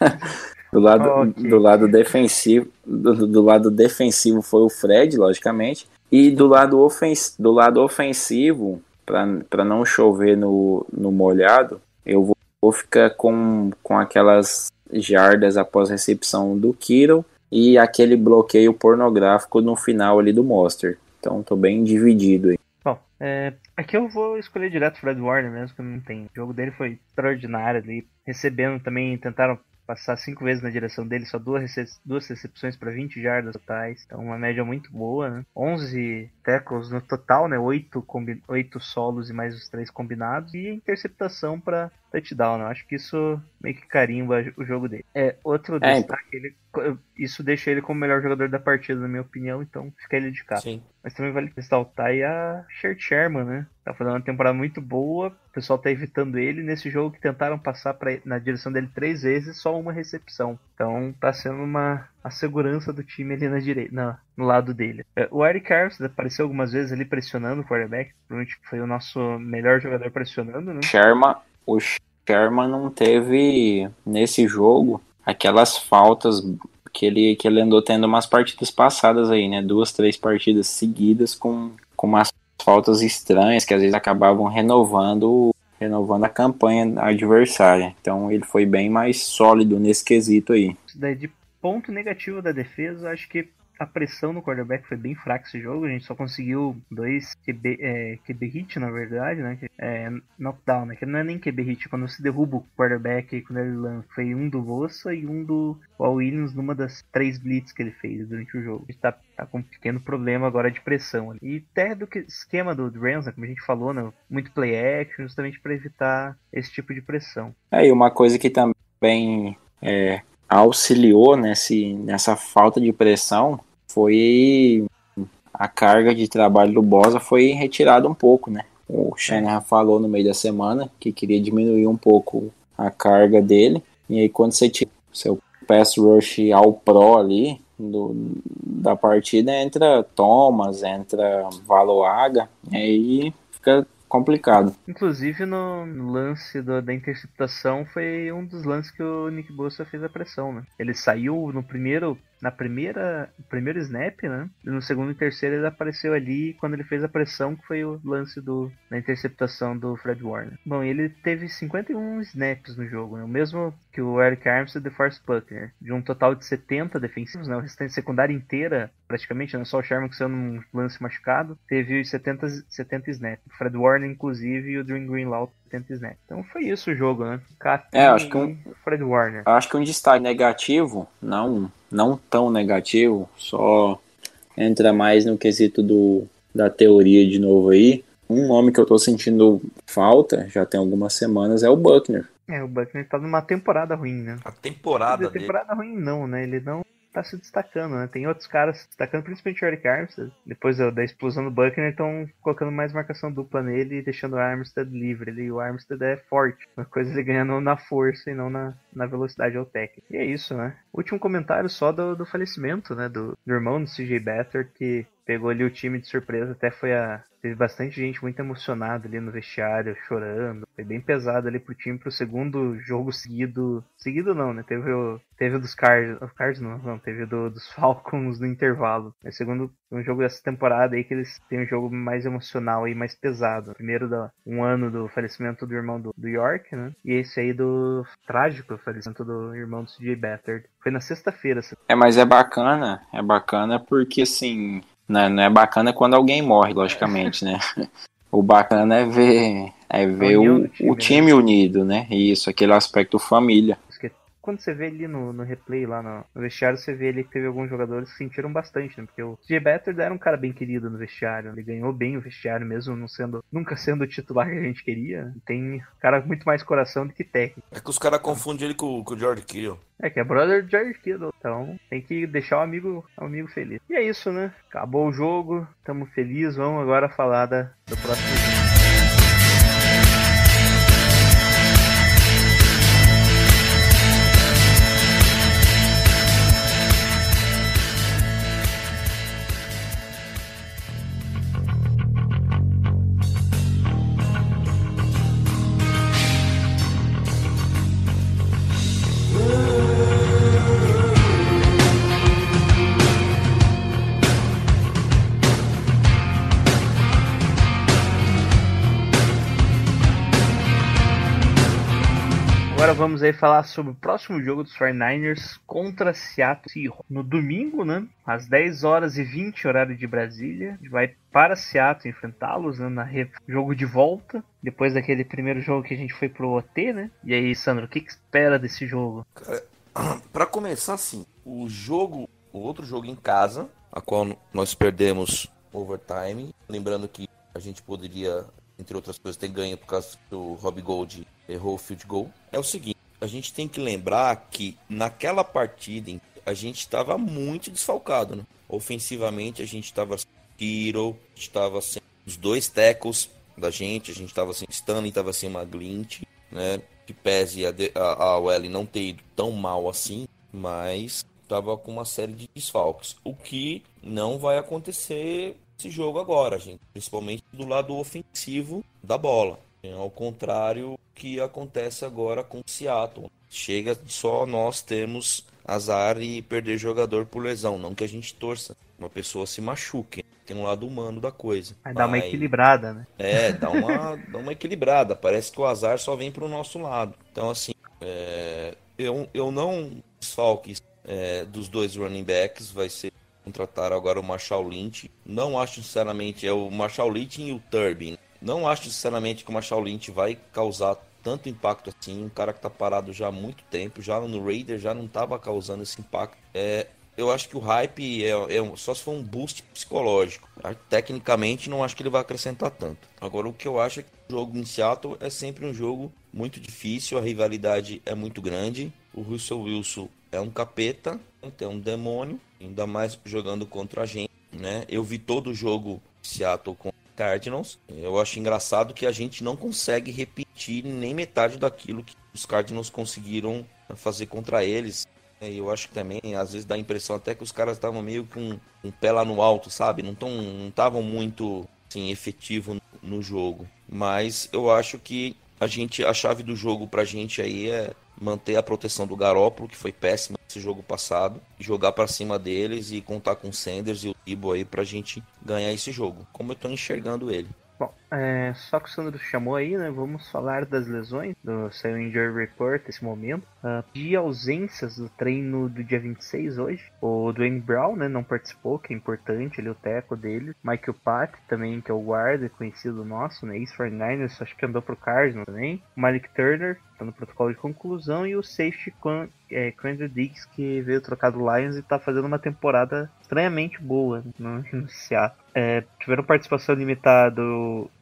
do lado, Ok. do lado defensivo, do, do lado defensivo foi o Fred, logicamente, e do lado, ofens, do lado ofensivo, para não chover no, no molhado, eu vou, vou ficar com, com aquelas jardas após recepção do Kittle e aquele bloqueio pornográfico no final ali do Monster. Então tô bem dividido aí. Bom, é, aqui eu vou escolher direto o Fred Warner mesmo, que não tem. O jogo dele foi extraordinário ali. Recebendo também, tentaram passar cinco vezes na direção dele, só duas, duas recepções para 20 jardas totais. Então uma média muito boa, né? 11 tackles no total, né? 8, combi 8 solos e mais os três combinados. E interceptação para touchdown, né? Eu acho que isso meio que carimba o jogo dele. É, outro É, destaque, ele, isso deixa ele como o melhor jogador da partida, na minha opinião, então fica ele de cá. Sim. Mas também vale ressaltar aí a Shirt Sherman, né? Tá fazendo uma temporada muito boa. O pessoal tá evitando ele. Nesse jogo que tentaram passar pra, na direção dele três vezes, só uma recepção. Então tá sendo uma a segurança do time ali na direita, na, no lado dele. É, O Eric Armstead apareceu algumas vezes ali pressionando o quarterback. Provavelmente foi o nosso melhor jogador pressionando, né? Sherman, o Sherman não teve nesse jogo aquelas faltas que ele, que ele andou tendo umas partidas passadas aí, né? Duas, três partidas seguidas com, com umas faltas estranhas que às vezes acabavam renovando renovando a campanha adversária. Então ele foi bem mais sólido nesse quesito aí. Daí de ponto negativo da defesa, acho que a pressão no quarterback foi bem fraca esse jogo. A gente só conseguiu dois QB, é, QB hit, na verdade, né? É, knockdown, né? Que não é nem QB hit. Quando você derruba o quarterback quando ele lança. Foi um do Vossa e um do Paul Williams numa das três blitz que ele fez durante o jogo. A gente tá, tá com um pequeno problema agora de pressão. E até do que- esquema do Rams, né? Como a gente falou, né? Muito play action, justamente para evitar esse tipo de pressão. É, e uma coisa que também é, auxiliou nesse, nessa falta de pressão foi a carga de trabalho do Bosa foi retirada um pouco, né? O Shanahan falou no meio da semana que queria diminuir um pouco a carga dele. E aí quando você tira o seu pass rush ao pro ali do, da partida, entra Thomas, entra Valoaga, e aí fica complicado. Inclusive no lance do- da interceptação foi um dos lances que o Nick Bosa fez a pressão, né? Ele saiu no primeiro, na primeira, primeiro snap, né? E no segundo e terceiro ele apareceu ali quando ele fez a pressão, que foi o lance do, da interceptação do Fred Warner. Bom, ele teve 51 snaps no jogo, né? O mesmo que o Eric Armstead e o Forrest Buckner, de um total de 70 defensivos, né? O restante secundária inteira, praticamente, né? Só o Sherman que saiu num lance machucado, teve os 70, 70 snaps. Fred Warner, inclusive, e o Dream Greenlaw 70 snaps. Então foi isso o jogo, né? Capim É, acho que um- Fred Warner. Eu acho que um destaque negativo, não, não tão negativo, só entra mais no quesito do, da teoria de novo aí. Um nome que eu tô sentindo falta, já tem algumas semanas, é o Buckner. É, o Buckner tá numa temporada ruim, né? A temporada dizer, dele. temporada ruim não, né? Ele não tá se destacando, né? Tem outros caras se destacando, principalmente o Eric Armstead. Depois da explosão do Buckner, estão colocando mais marcação dupla nele e deixando o Armstead livre. Ele, o Armstead é forte. Uma coisa ele ganhando na força e não na, na velocidade ou técnica. E é isso, né? Último comentário só do, do falecimento, né? Do, do irmão do CJ Better, que pegou ali o time de surpresa. Até foi a. Teve bastante gente muito emocionada ali no vestiário, chorando. Foi bem pesado ali pro time pro segundo jogo seguido. Seguido não, né? Teve o, teve o dos Cards. Cards não, não. Teve do, dos Falcons no intervalo. É segundo um jogo dessa temporada aí que eles têm um jogo mais emocional aí, mais pesado. Primeiro da um ano do falecimento do irmão do, do York, né? E esse aí do trágico falecimento do irmão do CJ Beathard. Foi na sexta-feira. É, mas é bacana, é bacana porque assim, né, não é bacana quando alguém morre, logicamente, né? O bacana é ver, é ver o, o time unido, né? Isso, aquele aspecto família. Quando você vê ali no, no replay, lá no, no vestiário, você vê ali que teve alguns jogadores que sentiram bastante, né? Porque o CJ Beathard era um cara bem querido no vestiário. Ele ganhou bem o vestiário, mesmo não sendo, nunca sendo o titular que a gente queria. Tem cara muito mais coração do que técnico. É que os caras confundem ele com, com o George Kittle. É que é brother de George Kittle, então tem que deixar o amigo, o amigo feliz. E é isso, né? Acabou o jogo, tamo felizes, vamos agora falar da, do próximo jogo. Vamos aí falar sobre o próximo jogo dos 49ers contra Seattle Seahawks. No domingo, né? Às 10 horas e 20 horário de Brasília. Vai para Seattle enfrentá-los né, na jogo de volta. Depois daquele primeiro jogo que a gente foi pro OT, né? E aí, Sandro, o que, que espera desse jogo? Pra começar assim, o jogo, o outro jogo em casa, a qual nós perdemos overtime, lembrando que a gente poderia, entre outras coisas, ter ganho por causa que o Rob Gold errou o field goal. É o seguinte, a gente tem que lembrar que naquela partida a gente estava muito desfalcado, né? Ofensivamente a gente estava sem gente estava sem os dois tackles da gente, a gente estava sem Stanley, estava sem McGlint, né? Que pese a, a, a não ter ido tão mal assim, mas estava com uma série de desfalques. O que não vai acontecer esse jogo agora, gente. Principalmente do lado ofensivo da bola. Ao contrário que acontece agora com o Seattle. Chega só nós temos azar e perder jogador por lesão. Não que a gente torça. Uma pessoa se machuque. Tem um lado humano da coisa. Vai dar uma equilibrada, né? é, dá uma, dá uma equilibrada. Parece que o azar só vem pro nosso lado. Então, assim, é, eu, eu não desfalques é, dos dois running backs. Vai ser contratar agora o Marshall Lynch. Não acho, sinceramente, é o Marshall Lynch e o Turbin. Não acho, sinceramente, que o Marshall Lynch vai causar tanto impacto assim. Um cara que tá parado já há muito tempo. Já no Raider já não tava causando esse impacto. É, eu acho que o hype é, é só se for um boost psicológico. Ah, Tecnicamente, não acho que ele vai acrescentar tanto. Agora, o que eu acho é que o jogo em Seattle é sempre um jogo muito difícil, a rivalidade é muito grande. O Russell Wilson é um capeta, é um demônio, ainda mais jogando contra a gente, né? Eu vi todo o jogo Seattle com Cardinals. Eu acho engraçado que a gente não consegue repetir nem metade daquilo que os Cardinals conseguiram fazer contra eles. Eu acho que também, às vezes, dá a impressão até que os caras estavam meio com um pé lá no alto, sabe? Não estavam não muito assim, efetivo no, no jogo. Mas eu acho que a gente, a chave do jogo pra gente aí é manter a proteção do Garópolo, que foi péssima esse jogo passado, jogar pra cima deles e contar com o Sanders e o Tibo aí pra gente ganhar esse jogo. Como eu tô enxergando ele. Bom, é, só que o Sandro chamou aí, né? Vamos falar das lesões do seu Injury Report nesse momento. Ah, de ausências do treino do dia 26 hoje. O Dwayne Brown, né? Não participou, que é importante, ele é o teco dele. Michael Pat também, que é o guarda conhecido nosso, né? Ex-49ers, acho que andou pro Cardinals também. O Malik Turner, tá no protocolo de conclusão. E o safety Quan- é, Quandre Diggs, que veio trocar do Lions e tá fazendo uma temporada estranhamente boa no, no Seattle. É, tiveram participação limitada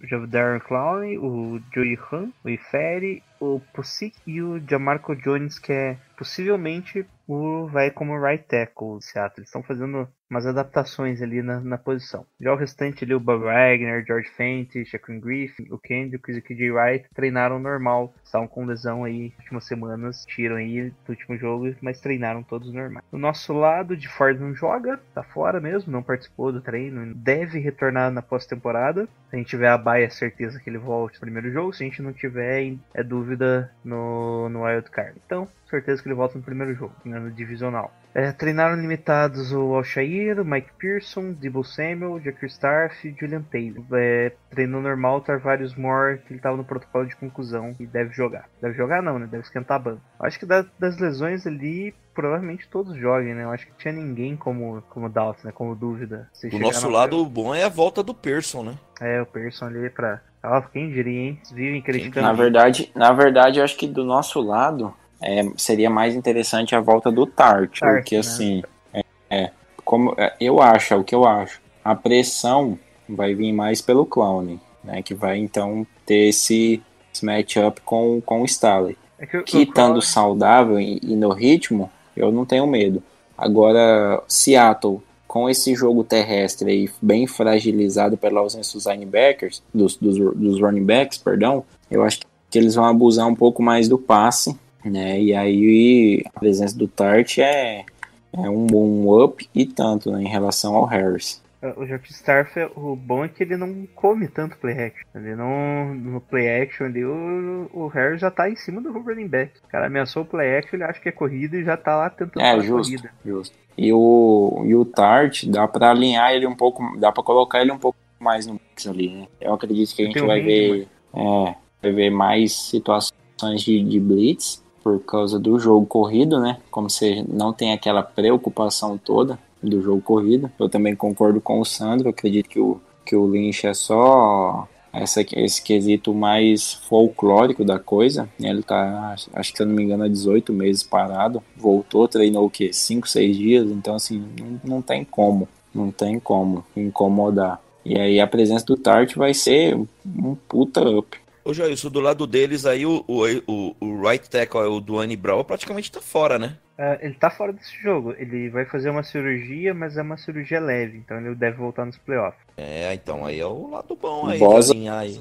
o Javier Clown, o Joey Han, o Iferi, o Pusic e o Jamarco Jones, que é possivelmente o vai como right tackle Seattle. Eles estão fazendo umas adaptações ali na, na posição. Já o restante ali, o Bob Wagner, George Fenty, Shaquille Griffin, o Kendrick e o KJ Wright treinaram normal. Estavam com lesão aí nas últimas semanas, tiram aí do último jogo, mas treinaram todos normais. Do nosso lado, de Ford não joga, tá fora mesmo, não participou do treino, deve retornar na pós-temporada. Se a gente tiver a baia, certeza que ele volte no primeiro jogo. Se a gente não tiver, é dúvida no, no Wild Card. Então, certeza que ele volta no primeiro jogo, né, no divisional. É, treinaram limitados o Alshair, o Mike Pearson, Debo Samuel, Jacker Starf e Julian Taylor. É, treinou normal o Tarvarius Moore, que ele estava no protocolo de conclusão e deve jogar. Deve jogar não, né? Deve esquentar a banca. Acho que da- das lesões ali, provavelmente todos joguem, né? Eu acho que tinha ninguém como, como doubt, né? Como dúvida. Se Do nosso lado, o bom é a volta do Pearson, né? É, o Pearson ali pra... Ah, quem diria, hein? Vivem criticando. Na verdade, na verdade, eu acho que do nosso lado, é, seria mais interessante a volta do Tart, Tart, porque né? assim, é, é, como é, eu acho, é o que eu acho, a pressão vai vir mais pelo Clown, né, que vai então ter esse, esse matchup com, com o Staley. É que, Que o estando Clown- saudável e, e no ritmo, eu não tenho medo. Agora, Seattle, com esse jogo terrestre aí bem fragilizado pela ausência dos linebackers, dos, dos, dos running backs, perdão, eu acho que eles vão abusar um pouco mais do passe, né? E aí a presença do Tart é, é um bom up e tanto né, em relação ao Harris. O Jock Starf, o bom é que ele não come tanto play action. Ele não. No play action ali, o, o Harris já tá em cima do running back. O cara ameaçou o play action, ele acha que é corrida e já tá lá tentando É, justo, corrida. justo. E o, e o Tart, dá pra alinhar ele um pouco, dá pra colocar ele um pouco mais no mix ali, né? Eu acredito que a gente vai ver, é, vai ver mais situações de, de blitz por causa do jogo corrido, né? Como você não tem aquela preocupação toda do jogo corrido. Eu também concordo com o Sandro, acredito que o, que o Lynch é só essa, esse quesito mais folclórico da coisa. né? Ele tá, acho que se eu não me engano, há 18 meses parado. Voltou, treinou o quê? 5, 6 dias. Então, assim, não, não tem como. Não tem como incomodar. E aí a presença do Tart vai ser um puta up. Ô, Jailson, do lado deles aí, o, o, o, o right tackle, o Duane Brown, praticamente tá fora, né? Ah, ele tá fora desse jogo. Ele vai fazer uma cirurgia, mas é uma cirurgia leve. Então ele deve voltar nos playoffs. É, então aí é o lado bom aí. Bosa. aí.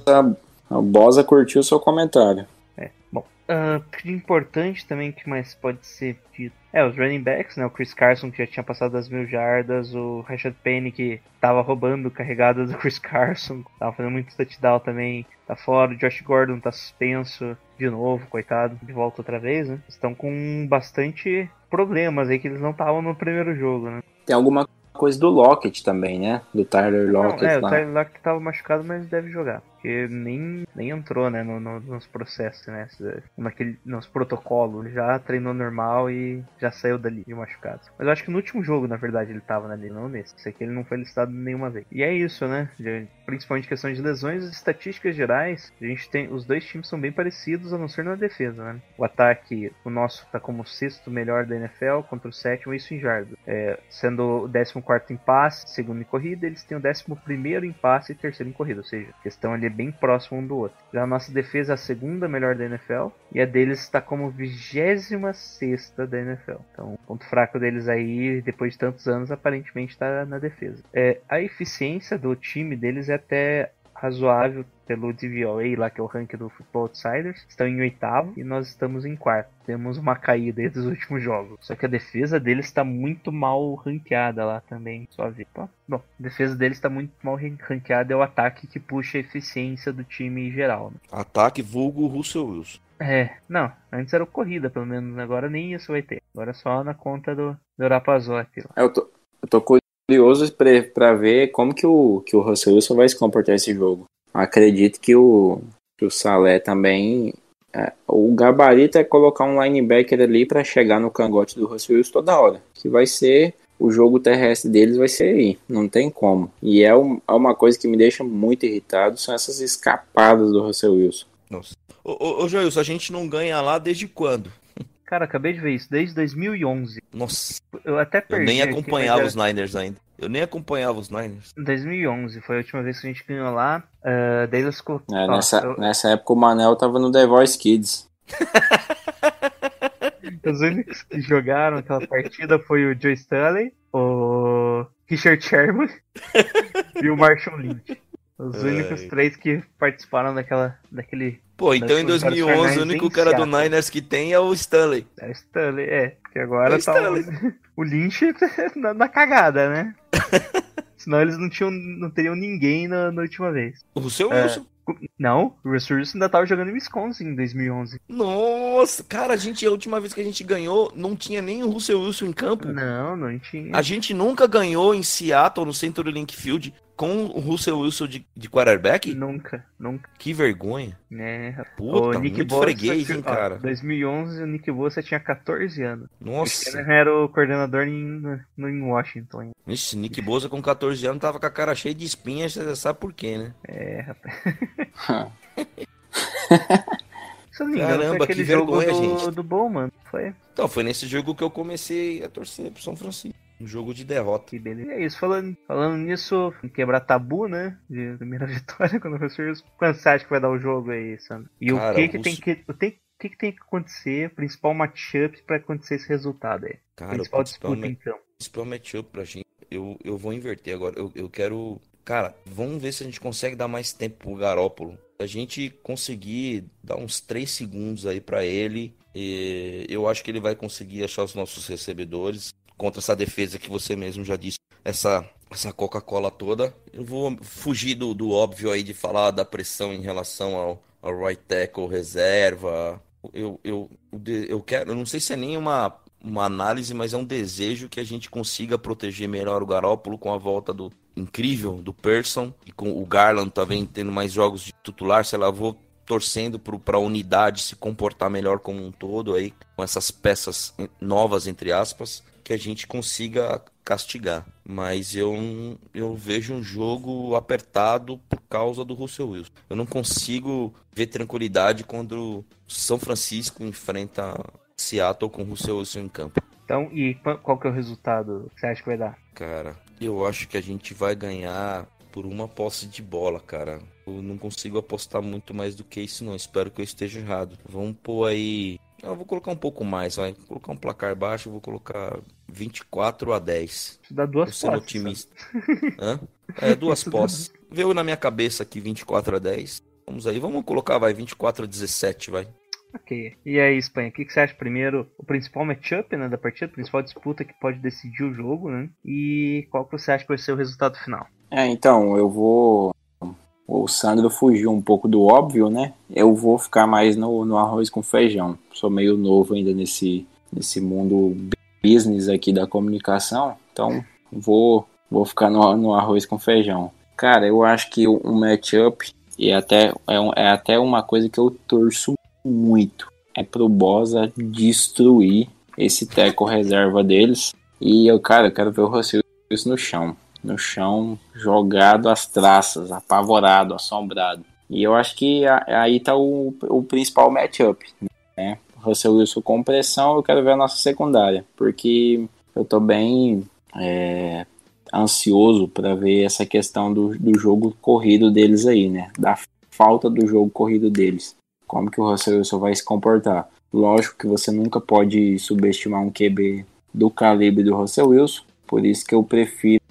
A Bosa curtiu o seu comentário. Bom, de importante também que mais pode ser dito. É, os running backs, né? O Chris Carson, que já tinha passado das mil jardas. O Rashad Penny, que tava roubando carregada do Chris Carson. Tava fazendo muito touchdown também. Tá fora. O Josh Gordon tá suspenso de novo, coitado. De volta outra vez, né? Estão com bastante problemas aí que eles não estavam no primeiro jogo, né? Tem alguma coisa do Lockett também, né? Do Tyler Não, Lockett é, o lá. Tyler Lockett tava machucado, mas deve jogar. Porque nem, nem entrou, né, no, no- nos processos, né? Naquele, nos protocolos. Já treinou normal e já saiu dali de machucado. Mas eu acho que no último jogo, na verdade, ele tava ali, não nesse. Isso aqui ele não foi listado nenhuma vez. E é isso, né? Principalmente questão de lesões, estatísticas gerais, a gente tem. Os dois times são bem parecidos, a não ser na defesa, né? O ataque, o nosso tá como o sexto melhor da NFL contra o sétimo, isso em jardas. É, sendo o 14 em passe, segundo em corrida, eles têm o 11 em passe e terceiro em corrida, ou seja, a questão ali é bem próximo um do outro. Já a nossa defesa é a segunda melhor da NFL e a deles está como 26 da NFL. Então, o ponto fraco deles aí, depois de tantos anos, aparentemente está na defesa. É, a eficiência do time deles é até razoável pelo DVOA, lá que é o ranking do Football Outsiders, estão em oitavo e nós estamos em quarto. Temos uma caída aí dos últimos jogos. Só que a defesa deles está muito mal ranqueada lá também, só ver. Bom, a defesa deles está muito mal ran- ranqueada, é o ataque que puxa a eficiência do time em geral. Né? Ataque vulgo Russell Wilson. É, não, antes era o corrida, pelo menos, agora nem isso vai ter. Agora é só na conta do, do Rapazote lá. Eu tô, eu tô curioso pra ver como que o, que o Russell Wilson vai se comportar esse jogo. Acredito que o, que o Salé também. é, o gabarito é colocar um linebacker ali pra chegar no cangote do Russell Wilson toda hora. Que vai ser. O jogo terrestre deles vai ser aí. Não tem como. E é, um- é uma coisa que me deixa muito irritado: são essas escapadas do Russell Wilson. Nossa. Ô, ô, ô Jailson, a gente não ganha lá desde quando? Cara, acabei de ver isso, desde 2011. Nossa, Eu até eu perdi. nem aqui, acompanhava mas os Niners ainda. Eu nem acompanhava os Niners. era 2011 foi a última vez que a gente ganhou lá. ah, daí eles É, nessa, eu- nessa época o Manel tava no The Voice Kids. Os únicos que jogaram aquela partida foi o Joe Stanley, o Richard Sherman e o Marshall Lynch. Os Ai. únicos três que participaram daquela, daquele. Pô, então em Daqueles caras 2011 o único cara do. Niners que tem é o Stanley. É o Stanley, é. Que agora É tá o, o Lynch na, na cagada, né? Senão eles não, tinham, não teriam ninguém na, na última vez. O Russell É. Wilson. Não, o Russell Wilson ainda tava jogando em Wisconsin em 2011. Nossa, cara, a gente, a última vez que a gente ganhou, não tinha nem o Russell Wilson em campo. Não, não tinha. A gente nunca ganhou em Seattle, no centro do Link Field, com o Russell Wilson de, de quarterback? Nunca, nunca. Que vergonha. Né, rapaz. Puta, muito Bosa, freguês, hein, ó, cara. 2011 o Nick Bosa tinha 14 anos. O Nossa. Shannon era o coordenador em, no, em Washington. Esse Nick Bosa com 14 anos tava com a cara cheia de espinhas, você sabe por quê, né? É, rapaz. Se eu não me engano, Caramba, foi aquele que jogo vergonha, do, gente. do Bom, mano. Foi. Então, foi nesse jogo que eu comecei a torcer pro São Francisco. Um jogo de derrota. Que beleza. E é isso, falando, falando nisso, quebrar tabu, né? De primeira vitória quando o Russell Quanto você acha que vai dar o jogo aí, Sandro? E Cara, o que o que tem que. O tem, que, que tem que acontecer, principal matchup pra acontecer esse resultado aí? Cara, principal o disputa, ma- então. principal matchup pra gente, eu, eu vou inverter agora. Eu, eu quero. Cara, vamos ver se a gente consegue dar mais tempo pro Garópolo. A gente conseguir dar uns 3 segundos aí pra ele, e eu acho que ele vai conseguir achar os nossos recebedores contra essa defesa que você mesmo já disse. Essa, essa Coca-Cola toda. Eu vou fugir do, do óbvio aí de falar da pressão em relação ao, ao right tackle reserva. Eu, eu, eu quero, eu não sei se é nem uma, uma análise, mas é um desejo que a gente consiga proteger melhor o Garópolo com a volta do incrível do Person e com o Garland também tendo mais jogos de titular, sei lá, vou torcendo para a unidade se comportar melhor como um todo aí, com essas peças novas, entre aspas, que a gente consiga castigar. Mas eu, eu vejo um jogo apertado por causa do Russell Wilson. Eu não consigo ver tranquilidade quando São Francisco enfrenta Seattle com o Russell Wilson em campo. Então, e qu- qual que é o resultado que você acha que vai dar? Cara, eu acho que a gente vai ganhar por uma posse de bola, cara. Eu não consigo apostar muito mais do que isso, não. Espero que eu esteja errado. Vamos pôr aí. Eu vou colocar um pouco mais, vai. Vou colocar um placar baixo, eu vou colocar 24 a 10. Isso dá duas posses. otimista. Hã? É, duas posses. Veio na minha cabeça aqui 24 a 10. Vamos aí, vamos colocar, vai, 24 a 17, vai. Ok. E aí, Espanha, o que, que você acha primeiro? O principal matchup né, da partida, a principal disputa que pode decidir o jogo, né? E qual que você acha que vai ser o resultado final? É, então, eu vou. O Sandro fugiu um pouco do óbvio, né? Eu vou ficar mais no, no arroz com feijão. Sou meio novo ainda nesse, nesse mundo business aqui da comunicação, então vou, vou ficar no, no arroz com feijão. Cara, eu acho que um matchup e até, é, um- é até uma coisa que eu torço muito. É pro Bosa destruir esse teco reserva deles. E eu, cara, eu quero ver o Russell no chão no chão, jogado às traças, apavorado, assombrado. E eu acho que aí tá o, o principal matchup, né? Russell Wilson com pressão, eu quero ver a nossa secundária, porque eu tô bem é, ansioso para ver essa questão do, do jogo corrido deles aí, né? Da falta do jogo corrido deles. Como que o Russell Wilson vai se comportar? Lógico que você nunca pode subestimar um QB do calibre do Russell Wilson, por isso que eu prefiro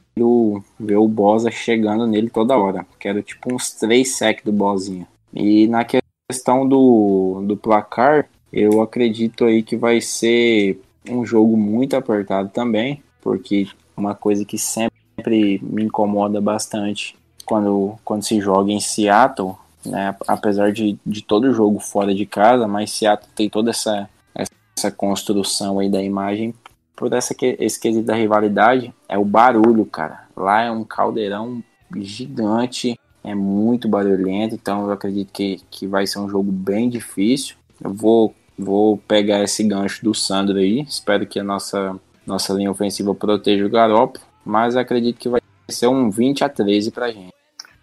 ver o Bosa chegando nele toda hora. Quero tipo uns 3 sec do Bozinho. E na questão do, do placar, eu acredito aí que vai ser um jogo muito apertado também, porque uma coisa que sempre me incomoda bastante quando, quando se joga em Seattle, né, apesar de, de todo jogo fora de casa, mas Seattle tem toda essa, essa construção aí da imagem por essa que, esse quesito da rivalidade, é o barulho, cara. Lá é um caldeirão gigante, é muito barulhento, então eu acredito que, que vai ser um jogo bem difícil. Eu vou, vou pegar esse gancho do Sandro aí, espero que a nossa, nossa linha ofensiva proteja o Garoppolo, mas acredito que vai ser um 20 a 13 pra gente.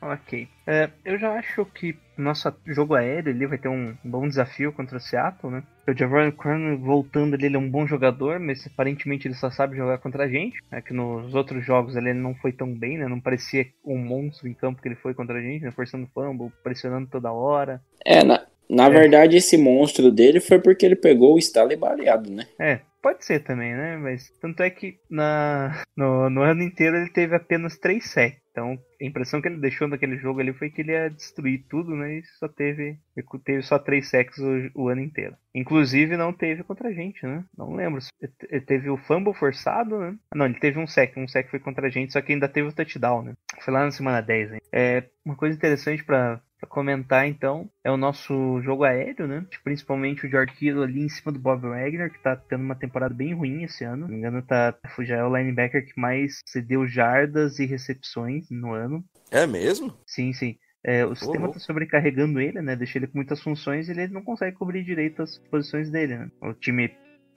Ok. É, eu já acho que nosso jogo aéreo ele vai ter um bom desafio contra o Seattle, né? O Javon Cronin voltando ali, ele é um bom jogador, mas aparentemente ele só sabe jogar contra a gente. É que nos outros jogos ele não foi tão bem, né? Não parecia um monstro em campo que ele foi contra a gente, né? Forçando fumble, pressionando toda hora. É, na, na É. verdade esse monstro dele foi porque ele pegou o Stanley baleado, né? É, pode ser também, né? Mas tanto é que na, no, no ano inteiro ele teve apenas 3 sacks. Então a impressão que ele deixou naquele jogo ali foi que ele ia destruir tudo, né? E só teve, teve só 3 sacks o, o ano inteiro. Inclusive não teve contra a gente, né? Não lembro. Ele teve o fumble forçado, né? Ah, Não, ele teve um sec. Um sec foi contra a gente, só que ainda teve o touchdown, né? Foi lá na semana 10, hein? É, uma coisa interessante pra, pra comentar, então, é o nosso jogo aéreo, né? Principalmente o George Kittle ali em cima do Bob Wagner, que tá tendo uma temporada bem ruim esse ano. Se não me engano, tá, já é o linebacker que mais cedeu jardas e recepções no ano. É mesmo? Sim, sim. É, o sistema louco. tá sobrecarregando ele, né? Deixa ele com muitas funções e ele não consegue cobrir direito as posições dele, né? O time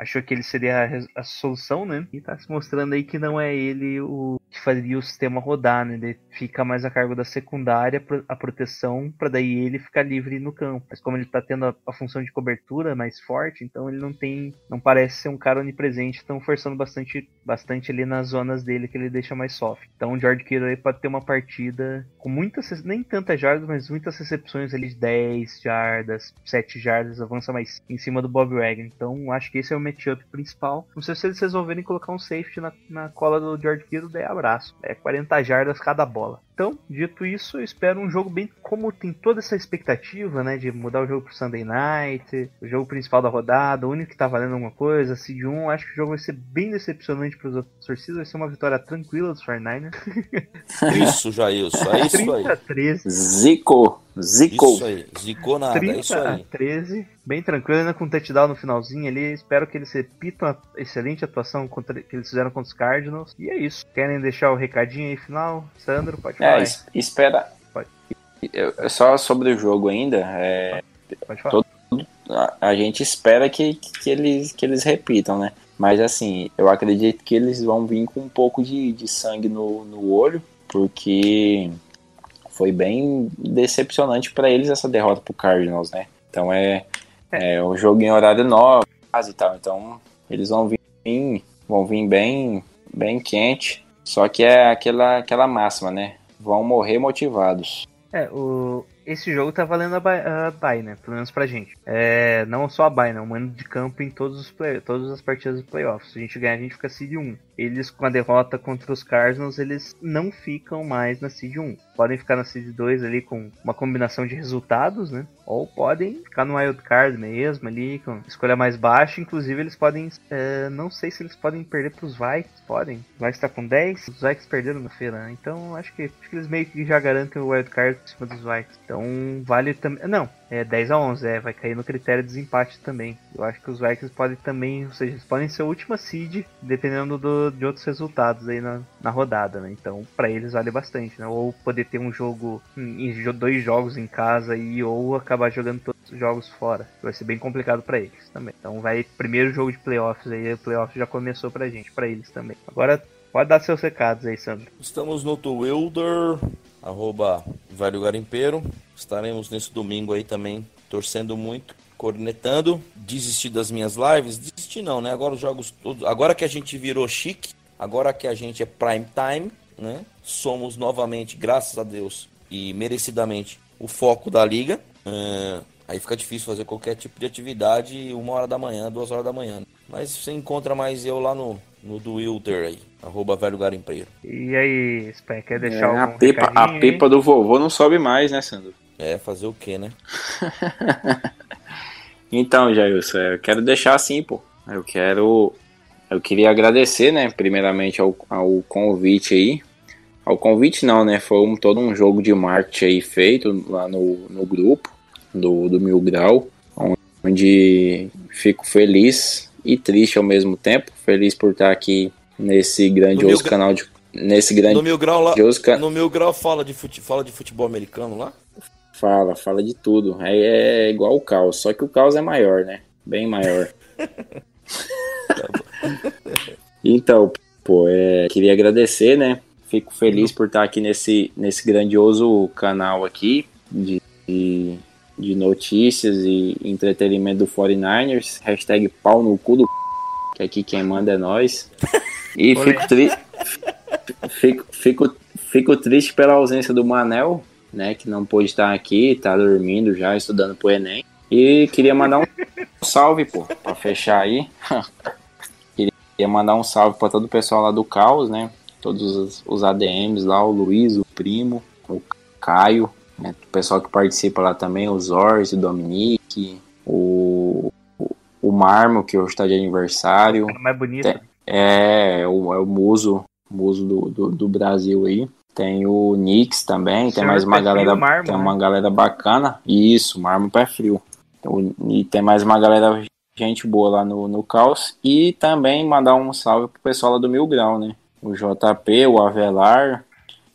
achou que ele seria a, a solução, né? E tá se mostrando aí que não é ele o que faria o sistema rodar, né? Ele fica mais a cargo da secundária, a proteção, pra daí ele ficar livre no campo. Mas como ele tá tendo a, a função de cobertura mais forte, então ele não tem, não parece ser um cara onipresente, estão forçando bastante, bastante ali nas zonas dele que ele deixa mais soft. Então o George Kittle aí pode ter uma partida com muitas, nem tantas jardas, mas muitas recepções ali de 10 jardas, 7 jardas, avança mais em cima do Bob Wagner. Então acho que esse é o matchup principal. Não sei se eles resolverem colocar um safety na, na cola do George Kittle, daí abraço. É 40 jardas cada bola. Então, dito isso, eu espero um jogo bem como tem toda essa expectativa, né, de mudar o jogo pro Sunday Night, o jogo principal da rodada, o único que tá valendo alguma coisa, seed 1, acho que o jogo vai ser bem decepcionante pros outros torcidas, vai ser uma vitória tranquila dos 49ers. Isso, Jailson. É isso 30 aí. a 13. Zicou. Zicou. Isso aí. Zicou nada. É 30 isso a aí. 13, bem tranquilo, ainda com um touchdown no finalzinho ali. Espero que eles repitam a excelente atuação contra- que eles fizeram contra os Cardinals. E é isso. Querem deixar o recadinho aí final? Sandro, pode falar. É, aí. es- espera. Pode. Eu- Só sobre o jogo ainda, é, Pode falar. todo- a, a gente espera que, que, eles, que eles repitam, né? Mas assim, eu acredito que eles vão vir com um pouco de, de sangue no, no olho, porque foi bem decepcionante para eles essa derrota pro Cardinals, né? Então é, é um jogo em horário nobre e tal. Então eles vão vir, vão vir bem, bem quente. Só que é aquela, aquela máxima, né? Vão morrer motivados. É, o... esse jogo tá valendo a bye, né? Pelo menos pra gente. É, não só a bye, né? Um mano de campo em todos os play... todas as partidas do playoffs. Se a gente ganhar, a gente fica seed 1. Eles, com a derrota contra os Cardinals, eles não ficam mais na seed 1. Podem ficar na seed 2 ali com uma combinação de resultados, né? Ou podem ficar no wild card mesmo ali, com escolha mais baixa. Inclusive, eles podem. é, não sei se eles podem perder pros Vikings. Podem. O Vikings tá com 10. Os Vikings perderam na feira, né? Então acho que, acho que eles meio que já garantem o wild card em cima dos Vikings. Então vale também. Não, é 10 a 11, é, vai cair no critério de desempate também. Eu acho que os Vikings podem também, ou seja, eles podem ser a última seed, dependendo do, de outros resultados aí na, na rodada, né? Então, pra eles vale bastante, né? Ou poder ter um jogo, dois jogos em casa e ou acabar jogando todos os jogos fora. Vai ser bem complicado pra eles também. Então, vai primeiro jogo de playoffs aí, o playoff já começou pra gente, pra eles também. Agora, pode dar seus recados aí, Sandro. Estamos no Twitter, arroba Velho Garimpeiro. Estaremos nesse domingo aí também, torcendo muito, cornetando. Desistir das minhas lives? Desistir não, né? Agora os jogos todos. Agora que a gente virou chique, agora que a gente é prime time, né? Somos novamente, graças a Deus e merecidamente, o foco da liga. É, Aí fica difícil fazer qualquer tipo de atividade uma hora da manhã, duas horas da manhã. Mas você encontra mais eu lá no, no Twitter aí, arroba Velho Garimpeiro. E aí, Spy, quer É, deixar a pipa, a recadinho aí? pipa do vovô não sobe mais, né, Sandro? É, fazer o quê, né? Então, Jailson, eu quero deixar assim, pô. Eu quero. Eu queria agradecer, né, primeiramente ao, ao convite aí. Ao convite não, né? Foi um, todo um jogo de marketing aí feito lá no, no grupo do, do Mil Grau, onde fico feliz e triste ao mesmo tempo. Feliz por estar aqui nesse grandioso canal de. Nesse No Mil Grau lá, grandioso ca- no Mil Grau fala de, fute, fala de futebol americano lá? Fala, fala de tudo. Aí é igual o caos, só que o caos é maior, né? Bem maior. então, pô, é, queria agradecer, né? Fico feliz por estar aqui nesse, nesse grandioso canal aqui de, de, de notícias e entretenimento do 49ers. Hashtag pau no cu do que aqui quem manda é nós. E fico, tri fico, fico, fico triste pela ausência do Manel, né, que não pôde estar aqui, tá dormindo já, estudando pro Enem. E queria mandar um salve, pô, pra fechar aí. queria mandar um salve pra todo o pessoal lá do Caos, né, todos os, ADMs lá, o Luiz, o Primo, o Caio, né, o pessoal que participa lá também, o Zorz, o Dominique, o, o, Marmo, que hoje tá de aniversário. Cara mais bonito. Tem- É, é o, é o muso, muso do, do, do Brasil aí. Tem o Nix também, tem mais uma galera, Marmo, tem né? uma galera bacana. Isso, Marmo Pé Frio. E tem mais uma galera, gente boa lá no, no Caos. E também mandar um salve pro pessoal lá do Mil Grau, né? O JP, o Avelar,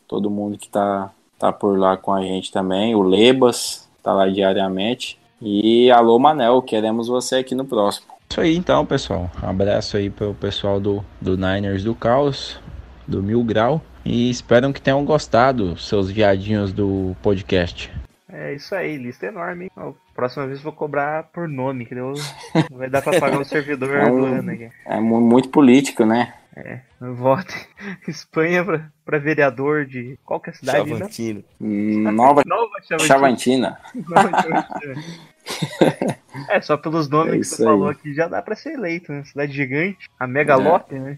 todo mundo que tá, tá por lá com a gente também. O Lebas, tá lá diariamente. E alô, Manel, queremos você aqui no próximo. Isso aí então, pessoal. Um abraço aí pro pessoal do, do Niners do Caos, do Mil Grau. E espero que tenham gostado, seus viadinhos do podcast. É isso aí, lista enorme, hein? Próxima vez vou cobrar por nome, que eu... vai dar pra pagar o servidor É do ano aqui. É mu- muito político, né? Vote Espanha pra, pra vereador de. Qual que é a cidade? né? Chavantino. Nova Nova Chavantina. Chavantina. Nova Chavantina. É, só pelos nomes É que você aí. falou aqui já dá pra ser eleito, né? Cidade gigante, a Megalope, né?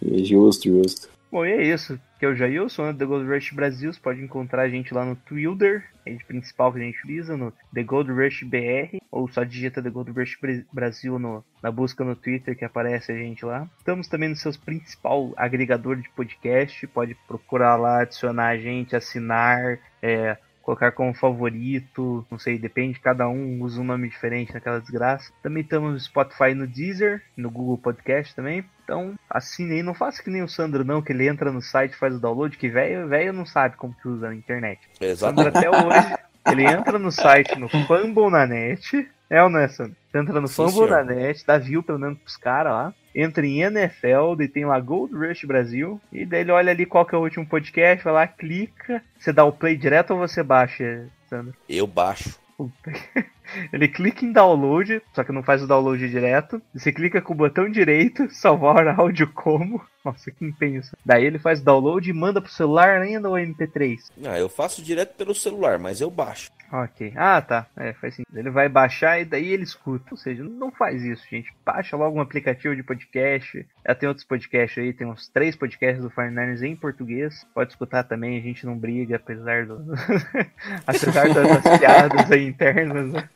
Justo, justo. Bom, e é isso. Que é o Jailson? The Gold Rush Brasil. Você pode encontrar a gente lá no Twitter, a rede principal que a gente utiliza, no The Gold Rush BR, ou só digita The Gold Rush Bra- Brasil no, na busca no Twitter que aparece a gente lá. Estamos também no seu principal agregador de podcast. Pode procurar lá, adicionar a gente, assinar, é, colocar como favorito, não sei, depende, cada um usa um nome diferente naquela desgraça. Também estamos no Spotify no Deezer, no Google Podcast também. Então, assine aí, não faça que nem o Sandro não, que ele entra no site e faz o download, que velho, velho não sabe como que usa a internet. O Sandro Exato. até hoje, ele entra no site no Fumble na net, é ou não é, Sandro? Você entra no Fumble na net, dá view pelo menos pros caras lá, entra em NFL, daí tem lá Gold Rush Brasil, e daí ele olha ali qual que é o último podcast, vai lá, clica, você dá o play direto ou você baixa, Sandro? Eu baixo. Ele clica em download, só que não faz o download direto. Você clica com o botão direito, salvar áudio como. Nossa, que isso. Daí ele faz download e manda pro celular ainda ou MP3. Ah, eu faço direto pelo celular, mas eu baixo. Ok. Ah, tá. É, faz sentido. Ele vai baixar e daí ele escuta. Ou seja, não faz isso, gente. Baixa logo um aplicativo de podcast. Já tem outros podcasts aí. Tem uns três podcasts do Fire Niners em português. Pode escutar também. A gente não briga, apesar do. apesar das, das piadas aí internas, né?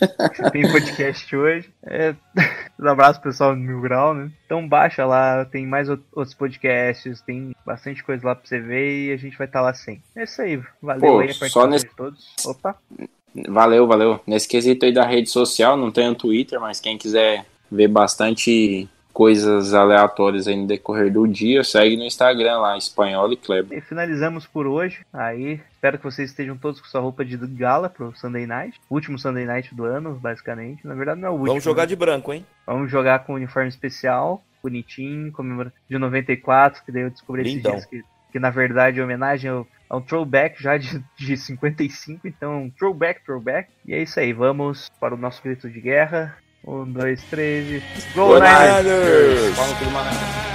Tem podcast hoje. É, um abraço pessoal do Mil Grau, né? Então baixa lá, tem mais out- outros podcasts, tem bastante coisa lá pra você ver e a gente vai estar lá sempre. É isso aí, valeu Pô, aí a só nesse- de todos. Opa! Valeu, valeu. Nesse quesito aí da rede social, não tenho Twitter, mas quem quiser ver bastante coisas aleatórias aí no decorrer do dia, segue no Instagram lá, Espanhol e Kleber. E finalizamos por hoje. Aí, espero que vocês estejam todos com sua roupa de gala pro Sunday Night. Último Sunday Night do ano, basicamente. Na verdade, não é o último. Vamos jogar né? de branco, hein? Vamos jogar com uniforme especial, bonitinho, comemora de 94, que daí eu descobri esses Lindão. dias que, que na verdade é homenagem ao, a um throwback já de, de 55, então é um throwback, throwback. E é isso aí, vamos para o nosso grito de guerra. Um, dois, três e. Go Go Niners! Niners!